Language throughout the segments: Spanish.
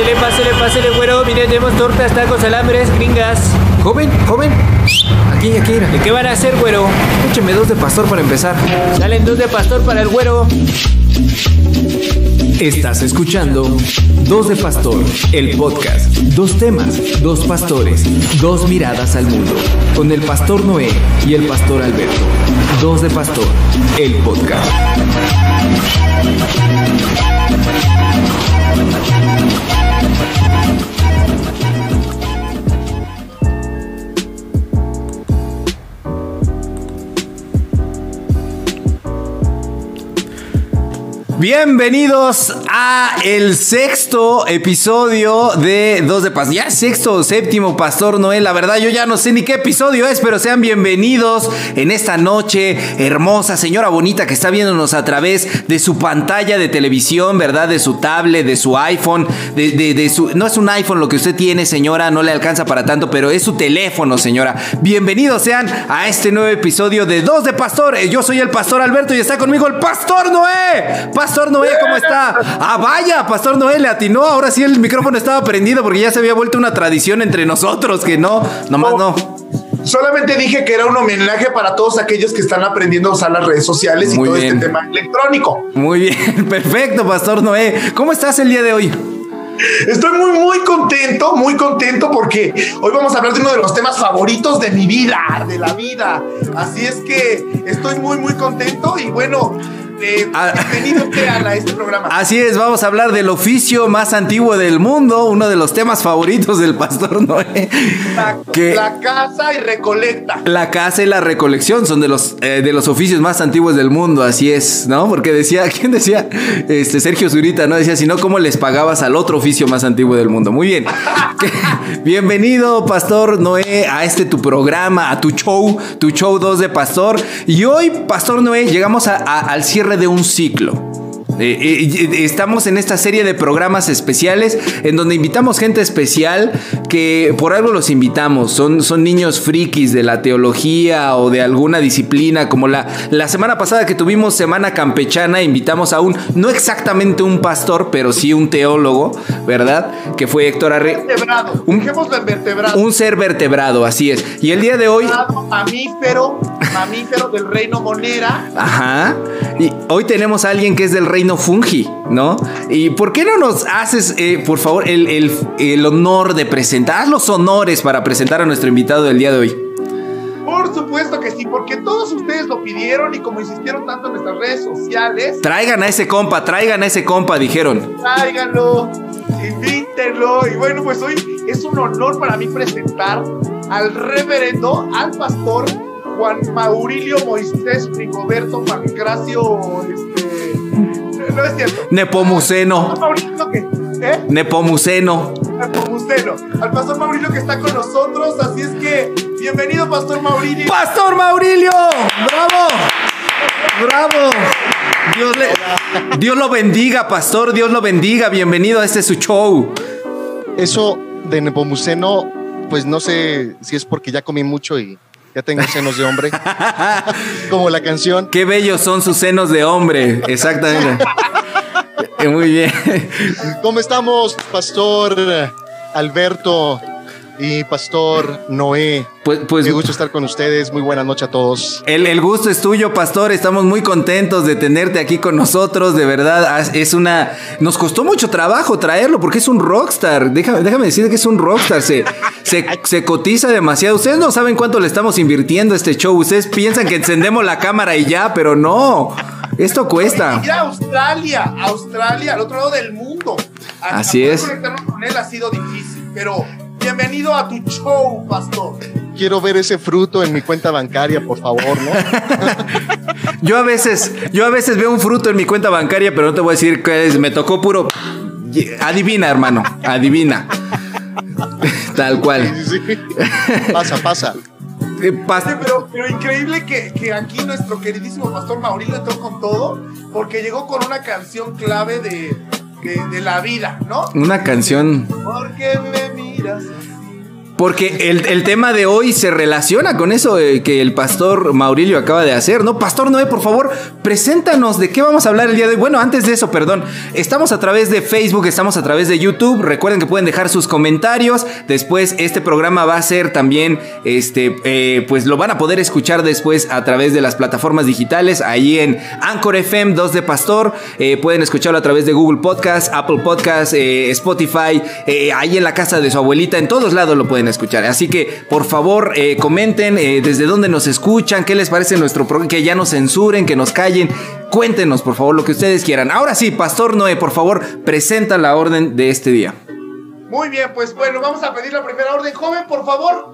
Pásele, pásele, pásele, güero. Miren, tenemos tortas, tacos, alambres, gringas. Joven, joven. Aquí, aquí era. ¿De qué van a hacer, güero? Écheme dos de pastor para empezar. Salen dos de pastor para el güero. Estás escuchando Dos de Pastor, el podcast. Dos temas, dos pastores, dos miradas al mundo. Con el pastor Noé y el pastor Alberto. Dos de Pastor, el podcast. Bienvenidos a el sexto episodio de Dos de Pastor. Ya sexto o séptimo, Pastor Noel. La verdad, yo ya no sé ni qué episodio es, pero sean bienvenidos en esta noche hermosa, señora bonita que está viéndonos a través de su pantalla de televisión, ¿verdad? De su tablet, de su iPhone, de, de- de su. No es un iPhone lo que usted tiene, señora, no le alcanza para tanto, pero es su teléfono, señora. Bienvenidos sean a este nuevo episodio de Dos de Pastor. Yo soy el Pastor Alberto y está conmigo el Pastor Noé. Pastor Noé, ¿cómo está? Ah, vaya, Pastor Noé le atinó. Ahora sí el micrófono estaba prendido porque ya se había vuelto una tradición entre nosotros que no, nomás no. Solamente dije que era un homenaje para todos aquellos que están aprendiendo a usar las redes sociales Muy y todo bien. este tema electrónico. Muy bien, perfecto, Pastor Noé. ¿Cómo estás el día de hoy? Estoy muy, muy contento, muy contento porque hoy vamos a hablar de uno de los temas favoritos de mi vida, de la vida. Así es que estoy muy, muy contento y bueno, eh, Ah. bienvenido sean a este programa. Así es, vamos a hablar del oficio más antiguo del mundo, uno de los temas favoritos del Pastor Noé. La, que- la casa y recolecta. La caza y la recolección son de los, eh, de los oficios más antiguos del mundo, así es, ¿no? Porque decía, ¿quién decía? Este, Sergio Zurita, ¿no? Decía, si no, ¿cómo les pagabas al otro oficio más antiguo del mundo? Muy bien. Bienvenido, Pastor Noé, a este tu programa, a tu show, tu show 2 de Pastor. Y hoy, Pastor Noé, llegamos a- a- al cierre de un ciclo. Eh, eh, eh, estamos en esta serie de programas especiales en donde invitamos gente especial que por algo los invitamos. Son, son niños frikis de la teología o de alguna disciplina, como la, la semana pasada que tuvimos Semana Campechana, invitamos a un, no exactamente un pastor, pero sí un teólogo, ¿verdad? Que fue Héctor Arre. Vertebrado. Un- vertebrado. Un ser vertebrado, así es. Y el día de hoy... Mamífero, mamífero del reino monera. Ajá. Y hoy tenemos a alguien que es del reino fungi, ¿no? ¿Y por qué no nos haces, eh, por favor, el, el- el honor de presentar, haz los honores para presentar a nuestro invitado del día de hoy? Por supuesto que sí, porque todos ustedes lo pidieron y como insistieron tanto en nuestras redes sociales, Traigan a ese compa, traigan a ese compa, dijeron. tráiganlo, invítenlo. Y bueno, pues hoy es un honor para mí presentar al reverendo, al pastor Juan Maurilio Moisés Rigoberto Pancracio. Este, no es cierto. Nepomuceno, ¿eh? Nepomuceno. Nepomuceno. Al pastor Maurilio que está con nosotros, así es que bienvenido, pastor Maurilio. ¡Pastor Maurilio! ¡Bravo! ¡Bravo! Dios, le- Dios lo bendiga, pastor, Dios lo bendiga. Bienvenido a este su show. Eso de Nepomuceno, pues no sé si es porque ya comí mucho y ya tengo senos de hombre, como la canción. Qué bellos son sus senos de hombre, exactamente. Muy bien. ¿Cómo estamos, Pastor Alberto y Pastor Noé? Pues, pues Qué gusto estar con ustedes. Muy buena noche a todos. el, el gusto es tuyo, pastor. Estamos muy contentos de tenerte aquí con nosotros. De verdad, as- es una. Nos costó mucho trabajo traerlo porque es un rockstar. Déjame, déjame decir que es un rockstar. Se, se, se cotiza demasiado. Ustedes no saben cuánto le estamos invirtiendo a este show. Ustedes piensan que encendemos la cámara y ya, pero no. Esto cuesta. Ir a Australia, Australia, al otro lado del mundo. Así es. conectarnos con él ha sido difícil, pero bienvenido a tu show, pastor. Quiero ver ese fruto en mi cuenta bancaria, por favor, ¿no? Yo a veces, yo a veces veo un fruto en mi cuenta bancaria, pero no te voy a decir qué es. Me tocó puro. Adivina, hermano. Adivina. Tal cual. Sí, sí. Pasa, pasa. Eh, pas- Sí, pero, pero increíble que, que aquí nuestro queridísimo pastor Maurilio entró con todo, porque llegó con una canción clave de, de, de la vida, ¿no? Una canción. Porque me miras. Porque el, el tema de hoy se relaciona con eso eh, que el pastor Maurilio acaba de hacer, ¿no? Pastor Noé, por favor, preséntanos de qué vamos a hablar el día de hoy. Bueno, antes de eso, perdón, estamos a través de Facebook, estamos a través de YouTube. Recuerden que pueden dejar sus comentarios. Después, este programa va a ser también, este, eh, pues lo van a poder escuchar después a través de las plataformas digitales, ahí en Anchor FM 2 de Pastor. Eh, pueden escucharlo a través de Google Podcast, Apple Podcast, Spotify, ahí en la casa de su abuelita, en todos lados lo pueden escuchar. Así que, por favor, eh, comenten eh, desde dónde nos escuchan, qué les parece nuestro programa, que ya nos censuren, que nos callen. Cuéntenos, por favor, lo que ustedes quieran. Ahora sí, Pastor Noé, por favor, presenta la orden de este día. Muy bien, pues bueno, vamos a pedir la primera orden. Joven, por favor,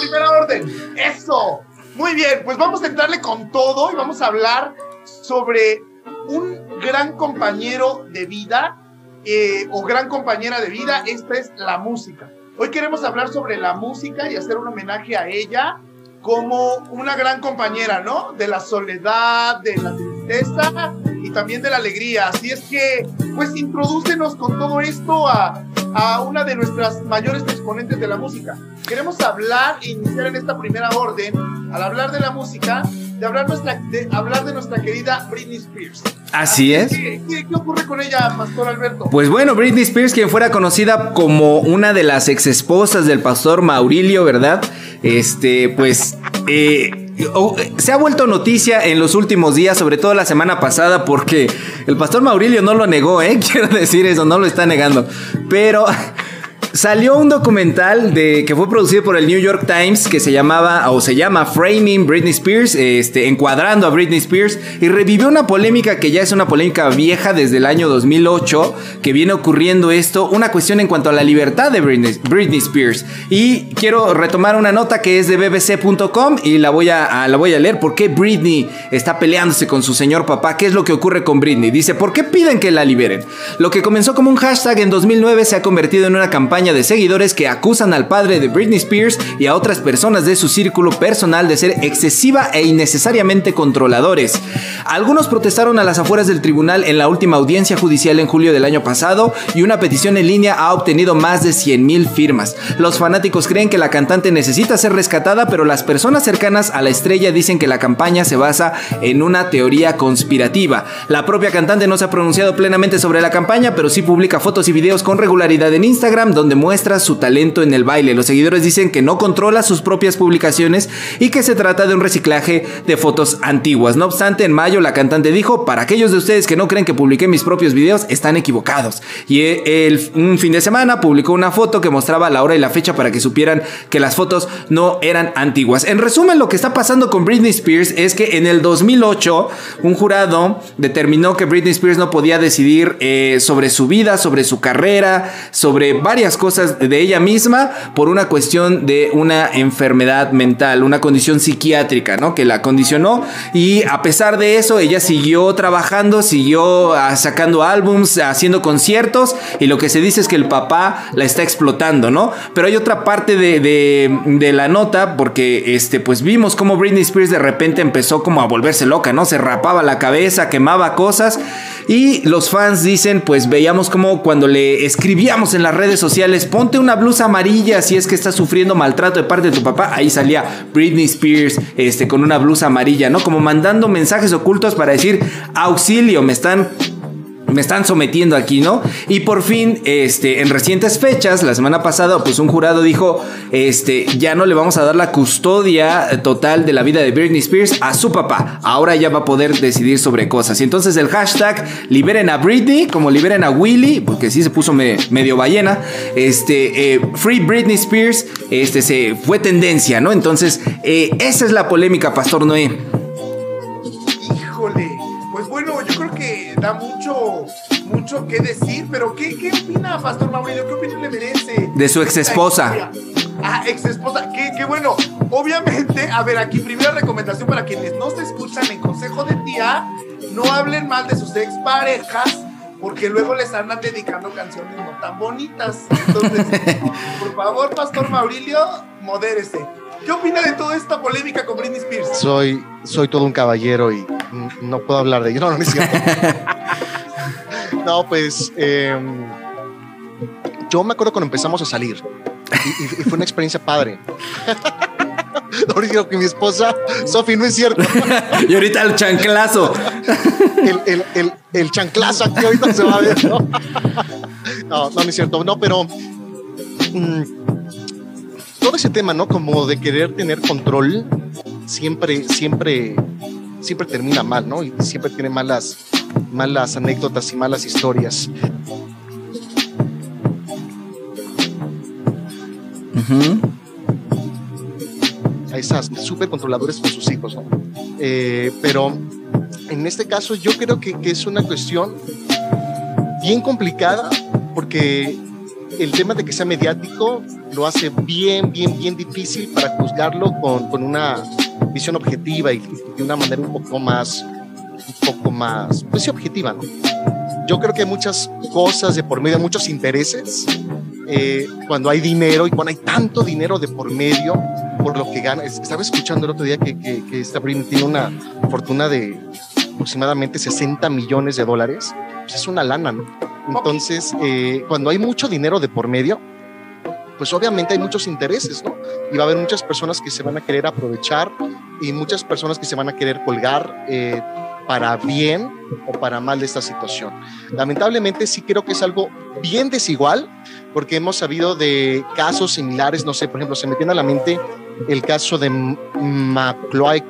primera orden. Eso. Muy bien, pues vamos a entrarle con todo y vamos a hablar sobre un gran compañero de vida eh, o gran compañera de vida. Esta es la música. Hoy queremos hablar sobre la música y hacer un homenaje a ella como una gran compañera, ¿no? De la soledad, de la tristeza y también de la alegría. Así es que, pues, introdúcenos con todo esto a, a una de nuestras mayores exponentes de la música. Queremos hablar e iniciar en esta primera orden, al hablar de la música, de hablar, nuestra, de hablar de nuestra querida Britney Spears. Así es. ¿Qué, qué, qué ocurre con ella, Pastor Alberto? Pues bueno, Britney Spears, quien fuera conocida como una de las ex esposas del pastor Maurilio, ¿verdad? Este, pues, eh, oh, se ha vuelto noticia en los últimos días, sobre todo la semana pasada, porque el pastor Maurilio no lo negó, ¿eh? Quiero decir eso, no lo está negando. Pero Salió un documental de que fue producido por el New York Times que se llamaba o se llama Framing Britney Spears, este, encuadrando a Britney Spears y revivió una polémica que ya es una polémica vieja desde el año 2008 que viene ocurriendo esto, una cuestión en cuanto a la libertad de Britney, Spears y quiero retomar una nota que es de bbc.com y la voy a, a, la voy a leer por qué Britney está peleándose con su señor papá, qué es lo que ocurre con Britney. Dice, ¿por qué piden que la liberen? Lo que comenzó como un hashtag en 2009 se ha convertido en una campaña de seguidores que acusan al padre de Britney Spears y a otras personas de su círculo personal de ser excesiva e innecesariamente controladores. Algunos protestaron a las afueras del tribunal en la última audiencia judicial en julio del año pasado y una petición en línea ha obtenido más de 100.000 firmas. Los fanáticos creen que la cantante necesita ser rescatada, pero las personas cercanas a la estrella dicen que la campaña se basa en una teoría conspirativa. La propia cantante no se ha pronunciado plenamente sobre la campaña, pero sí publica fotos y videos con regularidad en Instagram donde muestra su talento en el baile. Los seguidores dicen que no controla sus propias publicaciones y que se trata de un reciclaje de fotos antiguas. No obstante, en mayo la cantante dijo, para aquellos de ustedes que no creen que publiqué mis propios videos, están equivocados. Y un fin de semana publicó una foto que mostraba la hora y la fecha para que supieran que las fotos no eran antiguas. En resumen, lo que está pasando con Britney Spears es que en el 2008 un jurado determinó que Britney Spears no podía decidir eh, sobre su vida, sobre su carrera, sobre varias cosas de ella misma por una cuestión de una enfermedad mental, una condición psiquiátrica, ¿no? Que la condicionó y a pesar de eso ella siguió trabajando, siguió ah, sacando álbums, haciendo conciertos y lo que se dice es que el papá la está explotando, ¿no? Pero hay otra parte de, de, de la nota porque este pues vimos cómo Britney Spears de repente empezó como a volverse loca, ¿no? Se rapaba la cabeza, quemaba cosas y los fans dicen, pues veíamos como cuando le escribíamos en las redes sociales, ponte una blusa amarilla si es que estás sufriendo maltrato de parte de tu papá. Ahí salía Britney Spears este, con una blusa amarilla, ¿no? Como mandando mensajes ocultos para decir, auxilio, me están me están sometiendo aquí, ¿no? Y por fin, este, en recientes fechas, la semana pasada, pues un jurado dijo, este, ya no le vamos a dar la custodia total de la vida de Britney Spears a su papá. Ahora ya va a poder decidir sobre cosas. Y entonces el hashtag liberen a Britney, como liberen a Willy, porque sí se puso me, medio ballena, este, eh, Free Britney Spears, este, se fue tendencia, ¿no? Entonces, eh, esa es la polémica, Pastor Noé. Híjole, pues bueno, yo creo que da mucho, mucho que decir, pero ¿qué, qué opina Pastor Mauricio? ¿Qué opinión le merece? De su ex esposa. Ah, ex esposa, qué, qué bueno. Obviamente, a ver, aquí primera recomendación para quienes no se escuchan en consejo de tía, no hablen mal de sus ex parejas, porque luego les andan dedicando canciones no tan bonitas. Entonces, por favor, Pastor Maurilio, modérese. ¿Qué opina de toda esta polémica con Britney Spears? Soy, soy todo un caballero y no puedo hablar de ello. No, no, no es cierto. no, pues eh, yo me acuerdo cuando empezamos a salir. y, y fue una experiencia padre. Ahorita digo que mi esposa, Sofi, no es cierto. y ahorita el chanclazo. el, el, el, el, chanclazo aquí ahorita se va a ver, ¿no? no, no, es cierto. No, pero mmm, todo ese tema, ¿no? Como de querer tener control, siempre, siempre, siempre termina mal, ¿no? Y siempre tiene malas, malas anécdotas y malas historias. Uh -huh a esas súper controladores con sus hijos, ¿no? Eh, pero en este caso yo creo que, que, es una cuestión bien complicada porque el tema de que sea mediático lo hace bien, bien, bien difícil para juzgarlo con, con una visión objetiva y de una manera un poco más, un poco más, pues sí, objetiva, ¿no? Yo creo que hay muchas cosas de por medio, muchos intereses. Eh, cuando hay dinero y cuando hay tanto dinero de por medio, por lo que gana. Estaba escuchando el otro día que, que, que tiene una fortuna de aproximadamente 60 millones de dólares. Pues es una lana, ¿no? Entonces, eh, cuando hay mucho dinero de por medio, pues obviamente hay muchos intereses, ¿no? Y va a haber muchas personas que se van a querer aprovechar y muchas personas que se van a querer colgar eh, para bien o para mal de esta situación. Lamentablemente sí creo que es algo bien desigual porque hemos sabido de casos similares, no sé, por ejemplo, se me viene a la mente el caso de McCloy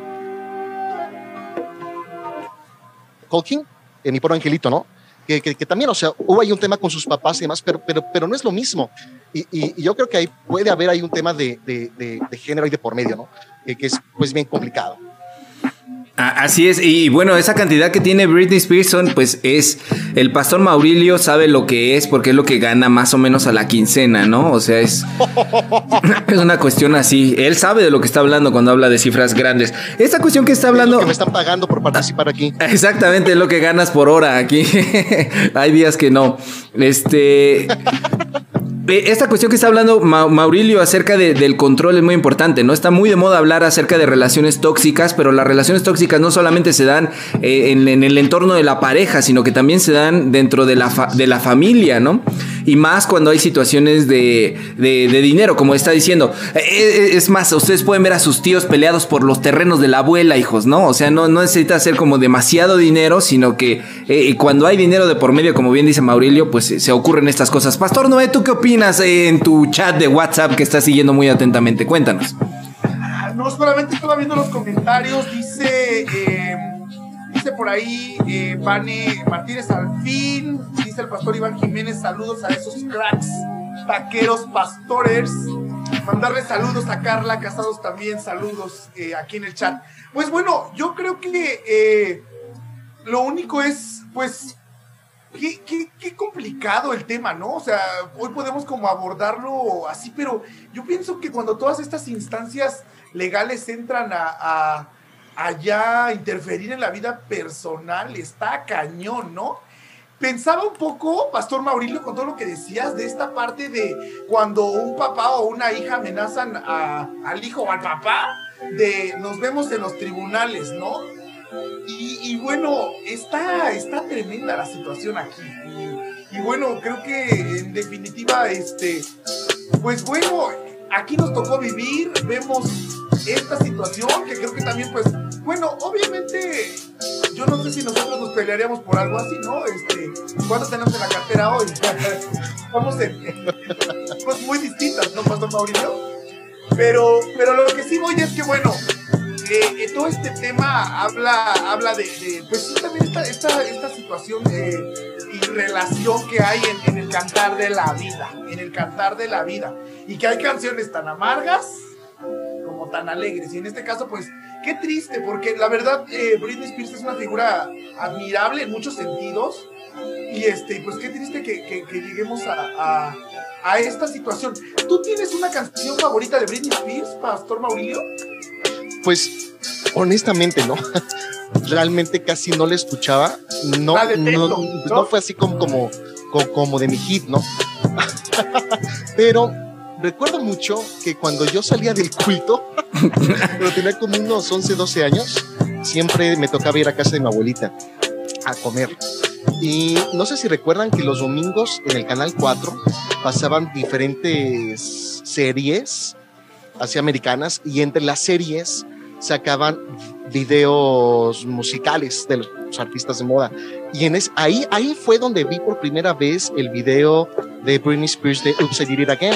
Colkin, en mi pobre angelito, ¿no? Que, que, que, también, o sea, hubo ahí un tema con sus papás y demás, pero, pero, pero no es lo mismo. Y, y, y yo creo que ahí puede haber ahí un tema de, de, de, de género y de por medio, ¿no? Que, que es pues bien complicado. Así es, y bueno, esa cantidad que tiene Britney Spears, pues es, el pastor Maurilio sabe lo que es, porque es lo que gana más o menos a la quincena, ¿no? O sea, es, es una cuestión así. Él sabe de lo que está hablando cuando habla de cifras grandes. Esta cuestión que está hablando... Es que me están pagando por participar aquí. Exactamente, es lo que ganas por hora aquí. Hay días que no. Este... Esta cuestión que está hablando Ma Maurilio acerca de, del control es muy importante, ¿no? Está muy de moda hablar acerca de relaciones tóxicas, pero las relaciones tóxicas no solamente se dan eh, en, en, el entorno de la pareja, sino que también se dan dentro de la, de la familia, ¿no? Y más cuando hay situaciones de, de, dinero, como está diciendo. Eh, es más, ustedes pueden ver a sus tíos peleados por los terrenos de la abuela, hijos, ¿no? O sea, no, no necesita ser como demasiado dinero, sino que eh, cuando hay dinero de por medio, como bien dice Maurilio, pues se ocurren estas cosas. Pastor Noé, ¿tú qué opinas en tu chat de WhatsApp que estás siguiendo muy atentamente? Cuéntanos. No, solamente estaba viendo los comentarios, dice, eh, por ahí, eh, Vane Martínez al fin, dice el pastor Iván Jiménez, saludos a esos cracks, taqueros, pastores, mandarle saludos a Carla Casados también, saludos eh, aquí en el chat. Pues bueno, yo creo que eh, lo único es, pues, Qué, qué, qué, complicado el tema, ¿no? O sea, hoy podemos como abordarlo así, pero yo pienso que cuando todas estas instancias legales entran a, a ya interferir en la vida personal, está cañón, ¿no? Pensaba un poco, Pastor Maurilio, con todo lo que decías de esta parte de cuando un papá o una hija amenazan a, al hijo o al papá, de nos vemos en los tribunales, ¿no? Y, y, bueno, está, está tremenda la situación aquí. Y, y, bueno, creo que en definitiva, este, pues bueno, aquí nos tocó vivir, vemos esta situación que creo que también, pues, bueno, obviamente, yo no sé si nosotros nos pelearíamos por algo así, ¿no? Este, ¿cuánto tenemos en la cartera hoy? Estamos en, en cosas muy distintas, ¿no, Pastor Mauricio? Pero, pero lo que sí voy es que, bueno, eh, todo este tema habla, habla de, de pues sí, también esta, esta, esta situación de, y relación que hay en, en, el cantar de la vida, en el cantar de la vida. Y que hay canciones tan amargas como tan alegres. Y en este caso, pues, qué triste, porque la verdad, eh, Britney Spears es una figura admirable en muchos sentidos. Y este, pues qué triste que, que, que lleguemos a, a, a esta situación. ¿Tú tienes una canción favorita de Britney Spears, Pastor Maurilio? Pues honestamente, ¿no? Realmente casi no le escuchaba. No, no, pues ¿no? no fue así como, como, como de mi hit, ¿no? Pero recuerdo mucho que cuando yo salía del culto, pero tenía como unos 11, 12 años, siempre me tocaba ir a casa de mi abuelita a comer. Y no sé si recuerdan que los domingos en el canal 4 pasaban diferentes series así americanas y entre las series sacaban videos musicales de los artistas de moda. Y en es, ahí, ahí fue donde vi por primera vez el video de Britney Spears de Oops, I Did It Again.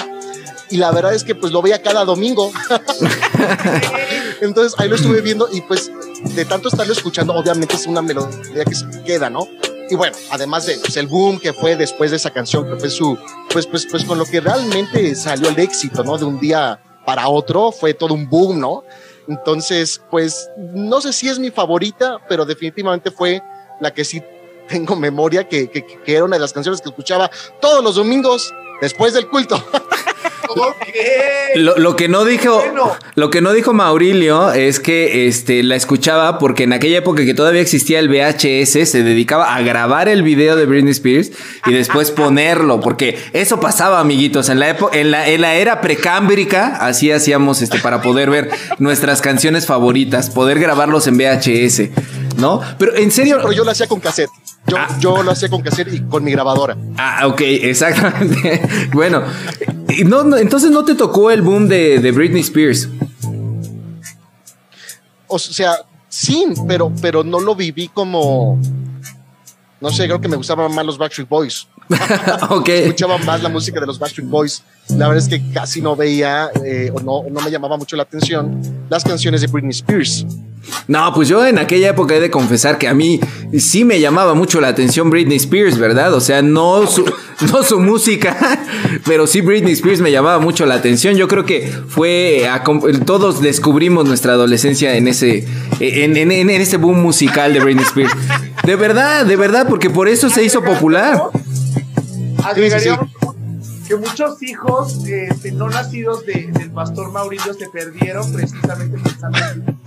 Y la verdad es que pues lo veía cada domingo. Entonces ahí lo estuve viendo y pues de tanto estarlo escuchando, obviamente es una melodía que se queda, ¿no? Y bueno, además de pues, el boom que fue después de esa canción, que fue su, pues, pues, pues con lo que realmente salió el éxito, ¿no? De un día para otro, fue todo un boom, ¿no? Entonces, pues no sé si es mi favorita, pero definitivamente fue la que sí tengo memoria, que, que, que era una de las canciones que escuchaba todos los domingos después del culto. Lo, lo, que no dijo, lo que no dijo Maurilio es que este, la escuchaba porque en aquella época que todavía existía el VHS se dedicaba a grabar el video de Britney Spears y después ponerlo, porque eso pasaba, amiguitos, en la época, en la, en la era precámbrica, así hacíamos este para poder ver nuestras canciones favoritas, poder grabarlos en VHS, ¿no? Pero en serio, pero yo lo hacía con cassette. Yo, ah. yo, lo hacía con cassette y con mi grabadora. Ah, ok, exactamente. bueno, no, no, entonces no te tocó el boom de, de, Britney Spears. O sea, sí, pero, pero no lo viví como. No sé, creo que me gustaban más los Backstreet Boys. ok. Escuchaba más la música de los Backstreet Boys. La verdad es que casi no veía eh, o no, no me llamaba mucho la atención las canciones de Britney Spears. No, pues yo en aquella época he de confesar que a mí sí me llamaba mucho la atención Britney Spears, ¿verdad? O sea, no su, no su música, pero sí Britney Spears me llamaba mucho la atención. Yo creo que fue, todos descubrimos nuestra adolescencia en ese, en, en, en ese boom musical de Britney Spears. De verdad, de verdad, porque por eso se hizo popular. Agregaríamos que muchos hijos este, no nacidos de, del pastor Mauricio se perdieron precisamente pensando en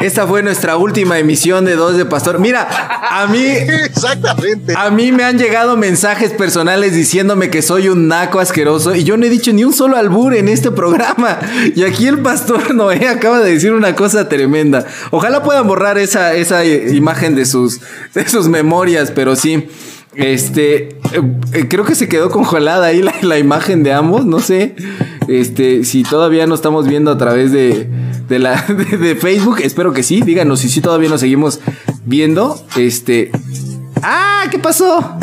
esta fue nuestra última emisión de Dos de Pastor. Mira, a mí. Exactamente. A mí me han llegado mensajes personales diciéndome que soy un naco asqueroso y yo no he dicho ni un solo albur en este programa. Y aquí el pastor Noé acaba de decir una cosa tremenda. Ojalá puedan borrar esa, esa imagen de sus, de sus memorias, pero sí. Este, eh, creo que se quedó congelada ahí la, imagen de ambos, no sé, este, si todavía no estamos viendo a través de, de la, de, Facebook, espero que sí, díganos si sí todavía nos seguimos viendo, este, ¡ah! ¿Qué pasó?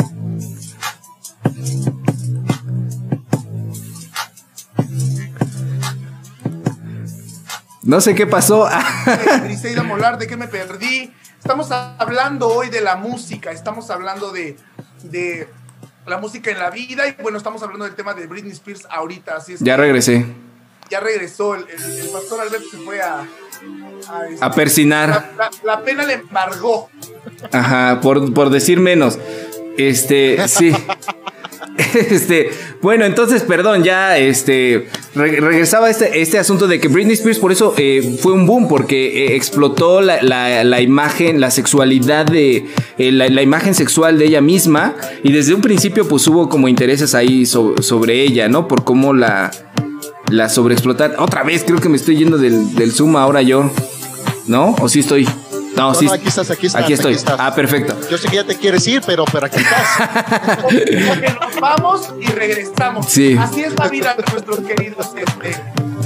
No sé qué pasó. Briseida Molar, ¿de qué me perdí? Estamos hablando hoy de la música, estamos hablando de, de la música en la vida y bueno, estamos hablando del tema de Britney Spears ahorita. Así es ya que regresé. Ya regresó, el, el, el, pastor Alberto se fue a... A, este, a persinar. La, la, la, pena le embargó. Ajá, por, por decir menos. Este, sí. Este, bueno, entonces, perdón, ya este re regresaba este, este asunto de que Britney Spears por eso eh, fue un boom, porque eh, explotó la, la, imagen, la sexualidad de eh, la, imagen sexual de ella misma, y desde un principio, pues hubo como intereses ahí so sobre ella, ¿no? Por cómo la, la sobreexplotar. Otra vez, creo que me estoy yendo del, del Zoom ahora yo, ¿no? ¿O sí estoy? No, no, sí. no, aquí estás, aquí estás. Aquí estoy. Aquí estás. Ah, perfecto. Yo sé que ya te quieres ir, pero, pero aquí estás. Porque nos vamos y regresamos. Sí. Así es la vida de nuestros queridos este,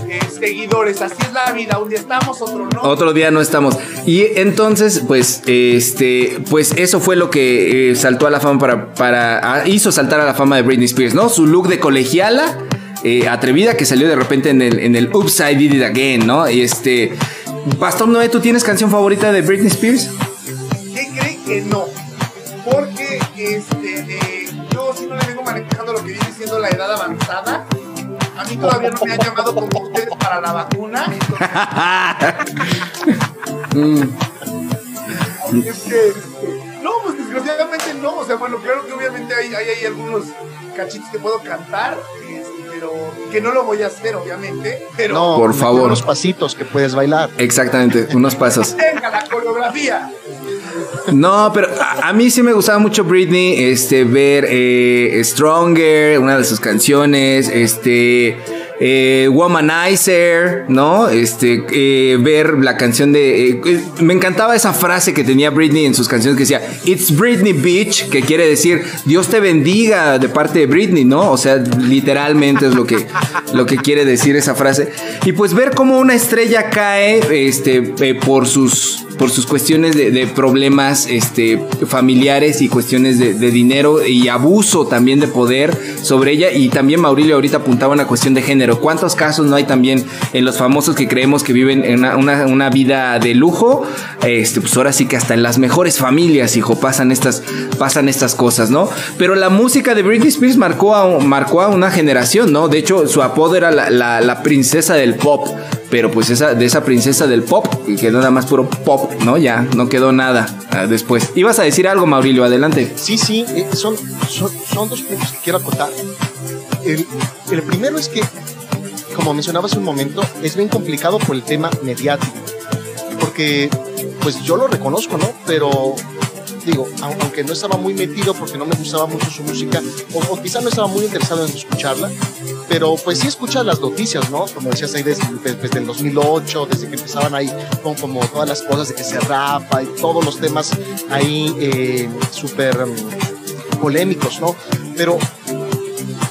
eh, seguidores. Así es la vida. Un día estamos, otro no. Otro día no estamos. Y entonces, pues, este, pues eso fue lo que eh, saltó a la fama para, para, hizo saltar a la fama de Britney Spears, ¿no? Su look de colegiala. Eh, atrevida que salió de repente en el, en el Oops, I Did It Again, ¿no? Y este, Pastor Noé, ¿tú tienes canción favorita de Britney Spears? ¿Qué creen que no? Porque este, eh, yo si no le vengo manejando lo que viene siendo la edad avanzada. A mí todavía no me han llamado como ustedes para la vacuna. Entonces... mm. es que, no, pues desgraciadamente no. O sea, bueno, claro que obviamente hay, hay, hay algunos cachitos que puedo cantar pero que no lo voy a hacer, obviamente. Pero no, por favor. Unos pasitos que puedes bailar. Exactamente, unos pasos. Venga, la coreografía. No, pero a, a, mí sí me gustaba mucho Britney, este, ver eh, Stronger, una de sus canciones, este, eh, Womanizer, ¿no? Este, eh, ver la canción de... eh, eh, me encantaba esa frase que tenía Britney en sus canciones que decía, It's Britney Beach, que quiere decir, Dios te bendiga de parte de Britney, ¿no? O sea, literalmente es lo que, lo que quiere decir esa frase. Y pues ver cómo una estrella cae este, por, sus, por sus cuestiones de, problemas este, familiares y cuestiones de, dinero y abuso también de poder sobre ella. Y también Maurilio ahorita apuntaba una cuestión de género. ¿Cuántos casos no hay también en los famosos que creemos que viven en una, vida de lujo? Este, pues ahora sí que hasta en las mejores familias, hijo, pasan estas, pasan estas cosas, ¿no? Pero la música de Britney Spears marcó a, marcó a una generación, ¿no? De hecho, su apodo era la princesa del pop. Pero pues esa, de esa princesa del pop, que quedó nada más puro pop, ¿no? Ya, no quedó nada ah, después. Ibas a decir algo, Maurilio, adelante. Sí, sí, eh, son, son, son dos puntos que quiero acotar. El, el primero es que, como mencionaba hace un momento, es bien complicado por el tema mediático. Porque, pues yo lo reconozco, ¿no? Pero, digo, au- aunque no estaba muy metido porque no me gustaba mucho su música, o, o quizá no estaba muy interesado en escucharla, pero pues sí escuchas las noticias, ¿no? Como decías ahí desde, desde el 2008, desde que empezaban ahí con como todas las cosas de que se rapa y todos los temas ahí eh, súper mm, polémicos, ¿no? Pero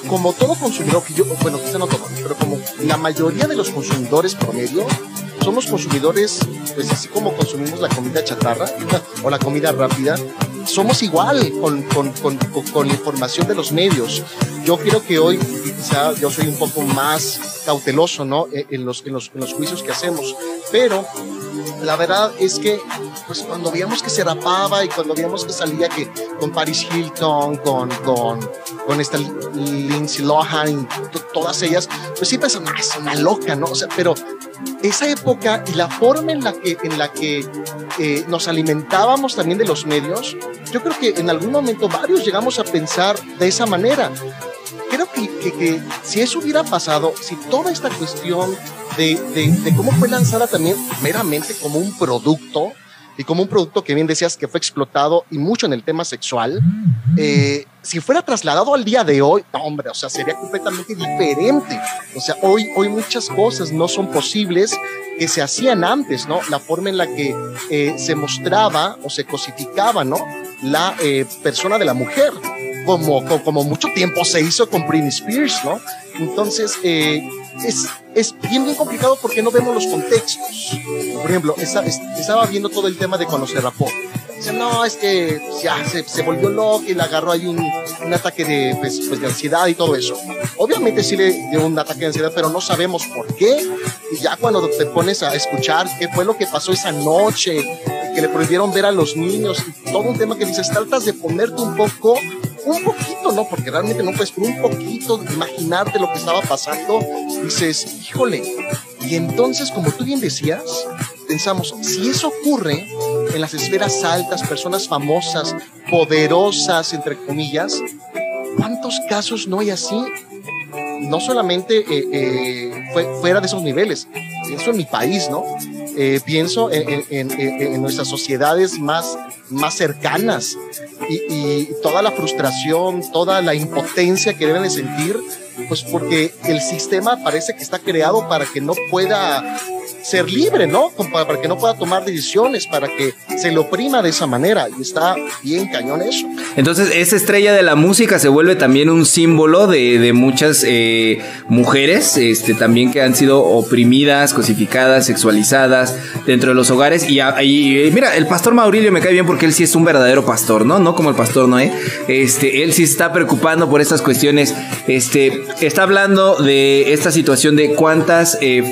como todo consumidor, que yo, bueno, quizá no todo, pero como la mayoría de los consumidores promedio, somos consumidores, pues así como consumimos la comida chatarra o la comida rápida, somos igual con, con, con, con- la información de los medios. Yo creo que hoy quizá yo soy un poco más cauteloso, ¿no? En en los, en los, en los juicios que hacemos, pero la verdad es que pues cuando veíamos que se rapaba y cuando veíamos que salía que con Paris Hilton, con, con, con esta Lindsay Lohan, todas ellas, pues sí pensan, ah, es una loca, ¿no? O sea, pero esa época y la forma en la que, en la que eh, nos alimentábamos también de los medios, yo creo que en algún momento varios llegamos a pensar de esa manera. Creo que, que- si eso hubiera pasado, si toda esta cuestión de- de cómo fue lanzada también meramente como un producto, y como un producto que bien decías que fue explotado y mucho en el tema sexual, eh, si fuera trasladado al día de hoy, no, hombre, o sea, sería completamente diferente. O sea, hoy, hoy muchas cosas no son posibles que se hacían antes, ¿no? La forma en la que eh, se mostraba o se cosificaba, ¿no? La eh, persona de la mujer, como, como, como mucho tiempo se hizo con Britney Spears, ¿no? Entonces, eh, es, es bien, bien complicado porque no vemos los contextos. Por ejemplo, esta- es- estaba viendo todo el tema de cuando se rapó. Dice, no, es que ya se, se volvió loco y le agarró ahí un, un ataque de, pues, pues, de ansiedad y todo eso. Obviamente sí le dio un ataque de ansiedad, pero no sabemos por qué. Y ya cuando te pones a escuchar qué fue lo que pasó esa noche, que le prohibieron ver a los niños y todo un tema que dices, tratas de ponerte un poco, un poquito, ¿no? Porque realmente no puedes, un poquito imaginarte lo que estaba pasando. Dices, híjole. Y entonces, como tú bien decías, pensamos, si eso ocurre en las esferas altas, personas famosas, poderosas, entre comillas, ¿cuántos casos no hay así? No solamente eh, eh, fue- fuera de esos niveles, pienso en mi país, ¿no? Eh, pienso en, en- en- en- en nuestras sociedades más, más cercanas y, y toda la frustración, toda la impotencia que deben de sentir, pues porque el sistema parece que está creado para que no pueda ser libre, ¿no? Para, que no pueda tomar decisiones, para que se lo oprima de esa manera. Y está bien cañón eso. Entonces, esa estrella de la música se vuelve también un símbolo de, de muchas eh, mujeres, este, también que han sido oprimidas, cosificadas, sexualizadas dentro de los hogares. Y, y, eh, mira, el pastor Maurilio me cae bien porque él sí es un verdadero pastor, ¿no? No como el pastor Noé. Este, él sí está preocupando por estas cuestiones. Este, está hablando de esta situación de cuántas eh,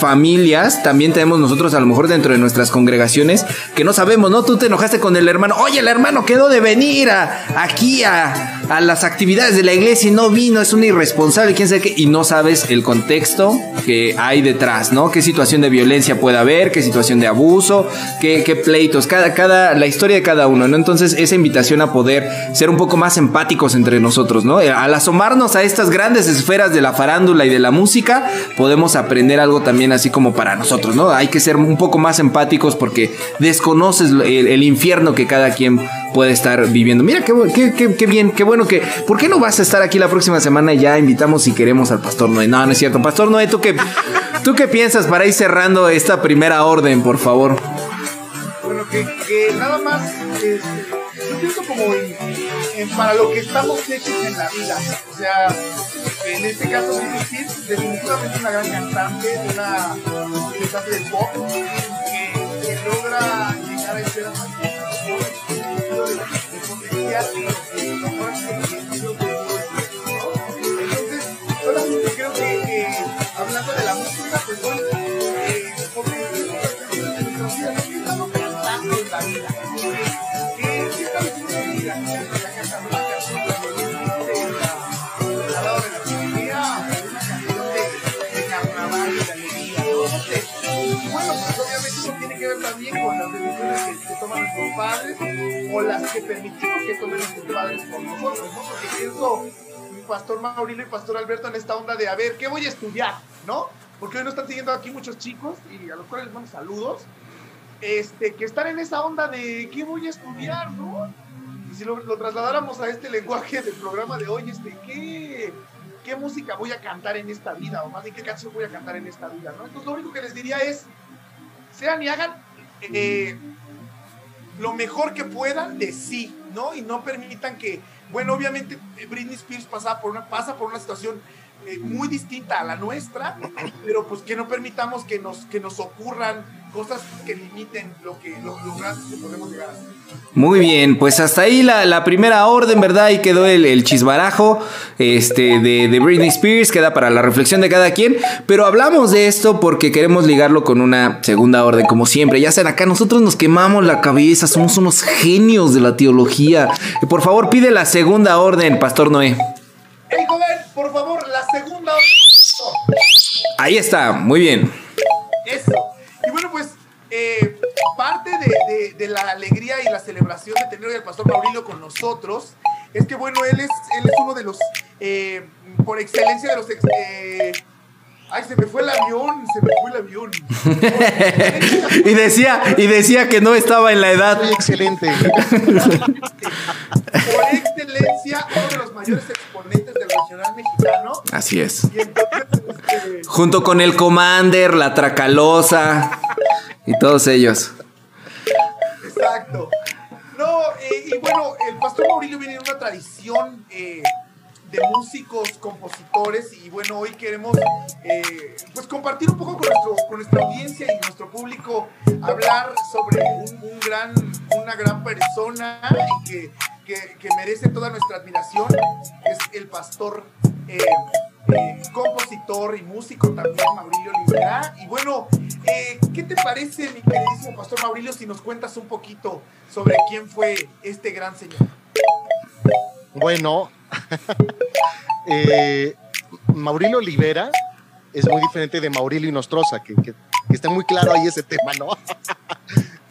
familias también tenemos nosotros a lo mejor dentro de nuestras congregaciones que no sabemos, ¿no? Tú te enojaste con el hermano, oye, el hermano quedó de venir a, aquí a, a las actividades de la iglesia y no vino, es un irresponsable, quién sabe qué, y no sabes el contexto que hay detrás, ¿no? Qué situación de violencia puede haber, qué situación de abuso, qué, pleitos, cada, cada, la historia de cada uno, ¿no? Entonces, esa invitación a poder ser un poco más empáticos entre nosotros, ¿no? Al asomarnos a estas grandes esferas de la farándula y de la música, podemos aprender algo también así como para nosotros, ¿no? Hay que ser un poco más empáticos porque desconoces el, el infierno que cada quien puede estar viviendo. Mira qué, qué, qué, bien, qué bueno que. ¿Por qué no vas a estar aquí la próxima semana y ya invitamos si queremos al Pastor Noé? No, no es cierto. Pastor Noé, ¿tú qué, ¿tú qué piensas para ir cerrando esta primera orden, por favor? Bueno, que, que nada más. Este, yo pienso como en, para lo que estamos hechos en la vida. O sea, en este caso, Britney Spears, definitivamente una gran cantante, una cantante de pop, que, que logra llegar a ser entonces, solamente creo que, que hablando de la música, pues hoy, nuestros padres o las que permitimos que tomen nuestros padres con nosotros, ¿no? Porque pienso, Pastor Maurilio y Pastor Alberto en esta onda de, a ver, ¿qué voy a estudiar? ¿No? Porque hoy nos están siguiendo aquí muchos chicos y a los cuales les mando saludos, este, que están en esa onda de, ¿qué voy a estudiar? ¿No? Y si lo, lo trasladáramos a este lenguaje del programa de hoy, este, ¿qué, ¿qué música voy a cantar en esta vida? O más bien, ¿qué canción voy a cantar en esta vida? ¿no? Entonces, lo único que les diría es, sean y hagan eh, lo mejor que puedan de sí, ¿no? Y no permitan que, bueno, obviamente Britney Spears pasa por una, pasa por una situación eh, muy distinta a la nuestra, pero pues que no permitamos que nos, que nos ocurran cosas que limiten lo que lo, lo que podemos llegar a ser. Muy bien, pues hasta ahí la, la primera orden, ¿verdad? Y quedó el, el chisbarajo este, de, de, Britney Spears, queda para la reflexión de cada quien. Pero hablamos de esto porque queremos ligarlo con una segunda orden, como siempre. Ya saben, acá nosotros nos quemamos la cabeza, somos unos genios de la teología. Por favor, pide la segunda orden, Pastor Noé. Hey, joven, por favor, segunda. Ahí está, muy bien. Eso. Y bueno, pues eh, parte de, de, de, la alegría y la celebración de tener hoy al pastor Maurilio con nosotros es que, bueno, él es, él es uno de los, eh, por excelencia de los... Eh, Ay, se me fue el avión, se me fue el avión. y decía, y decía que no estaba en la edad. Muy excelente. Por excelencia, uno de los mayores exponentes del regional mexicano. Así es. Y entonces, este, Junto con el Commander, la Tracalosa y todos ellos. Exacto. No, eh, y bueno, el pastor Maurilio viene de una tradición eh, de músicos, compositores, y bueno, hoy queremos eh, pues compartir un poco con, nuestro, con nuestra audiencia y nuestro público, hablar sobre un, gran, una gran persona y que, que, merece toda nuestra admiración, es el pastor. Eh, eh, compositor y músico también, Maurilio Libera. Y bueno, ¿qué te parece, mi queridísimo pastor Maurilio, si nos cuentas un poquito sobre quién fue este gran señor? Bueno, eh, Maurilio Olivera es muy diferente de Maurilio Nostroza, que, que, está muy claro ahí ese tema, ¿no?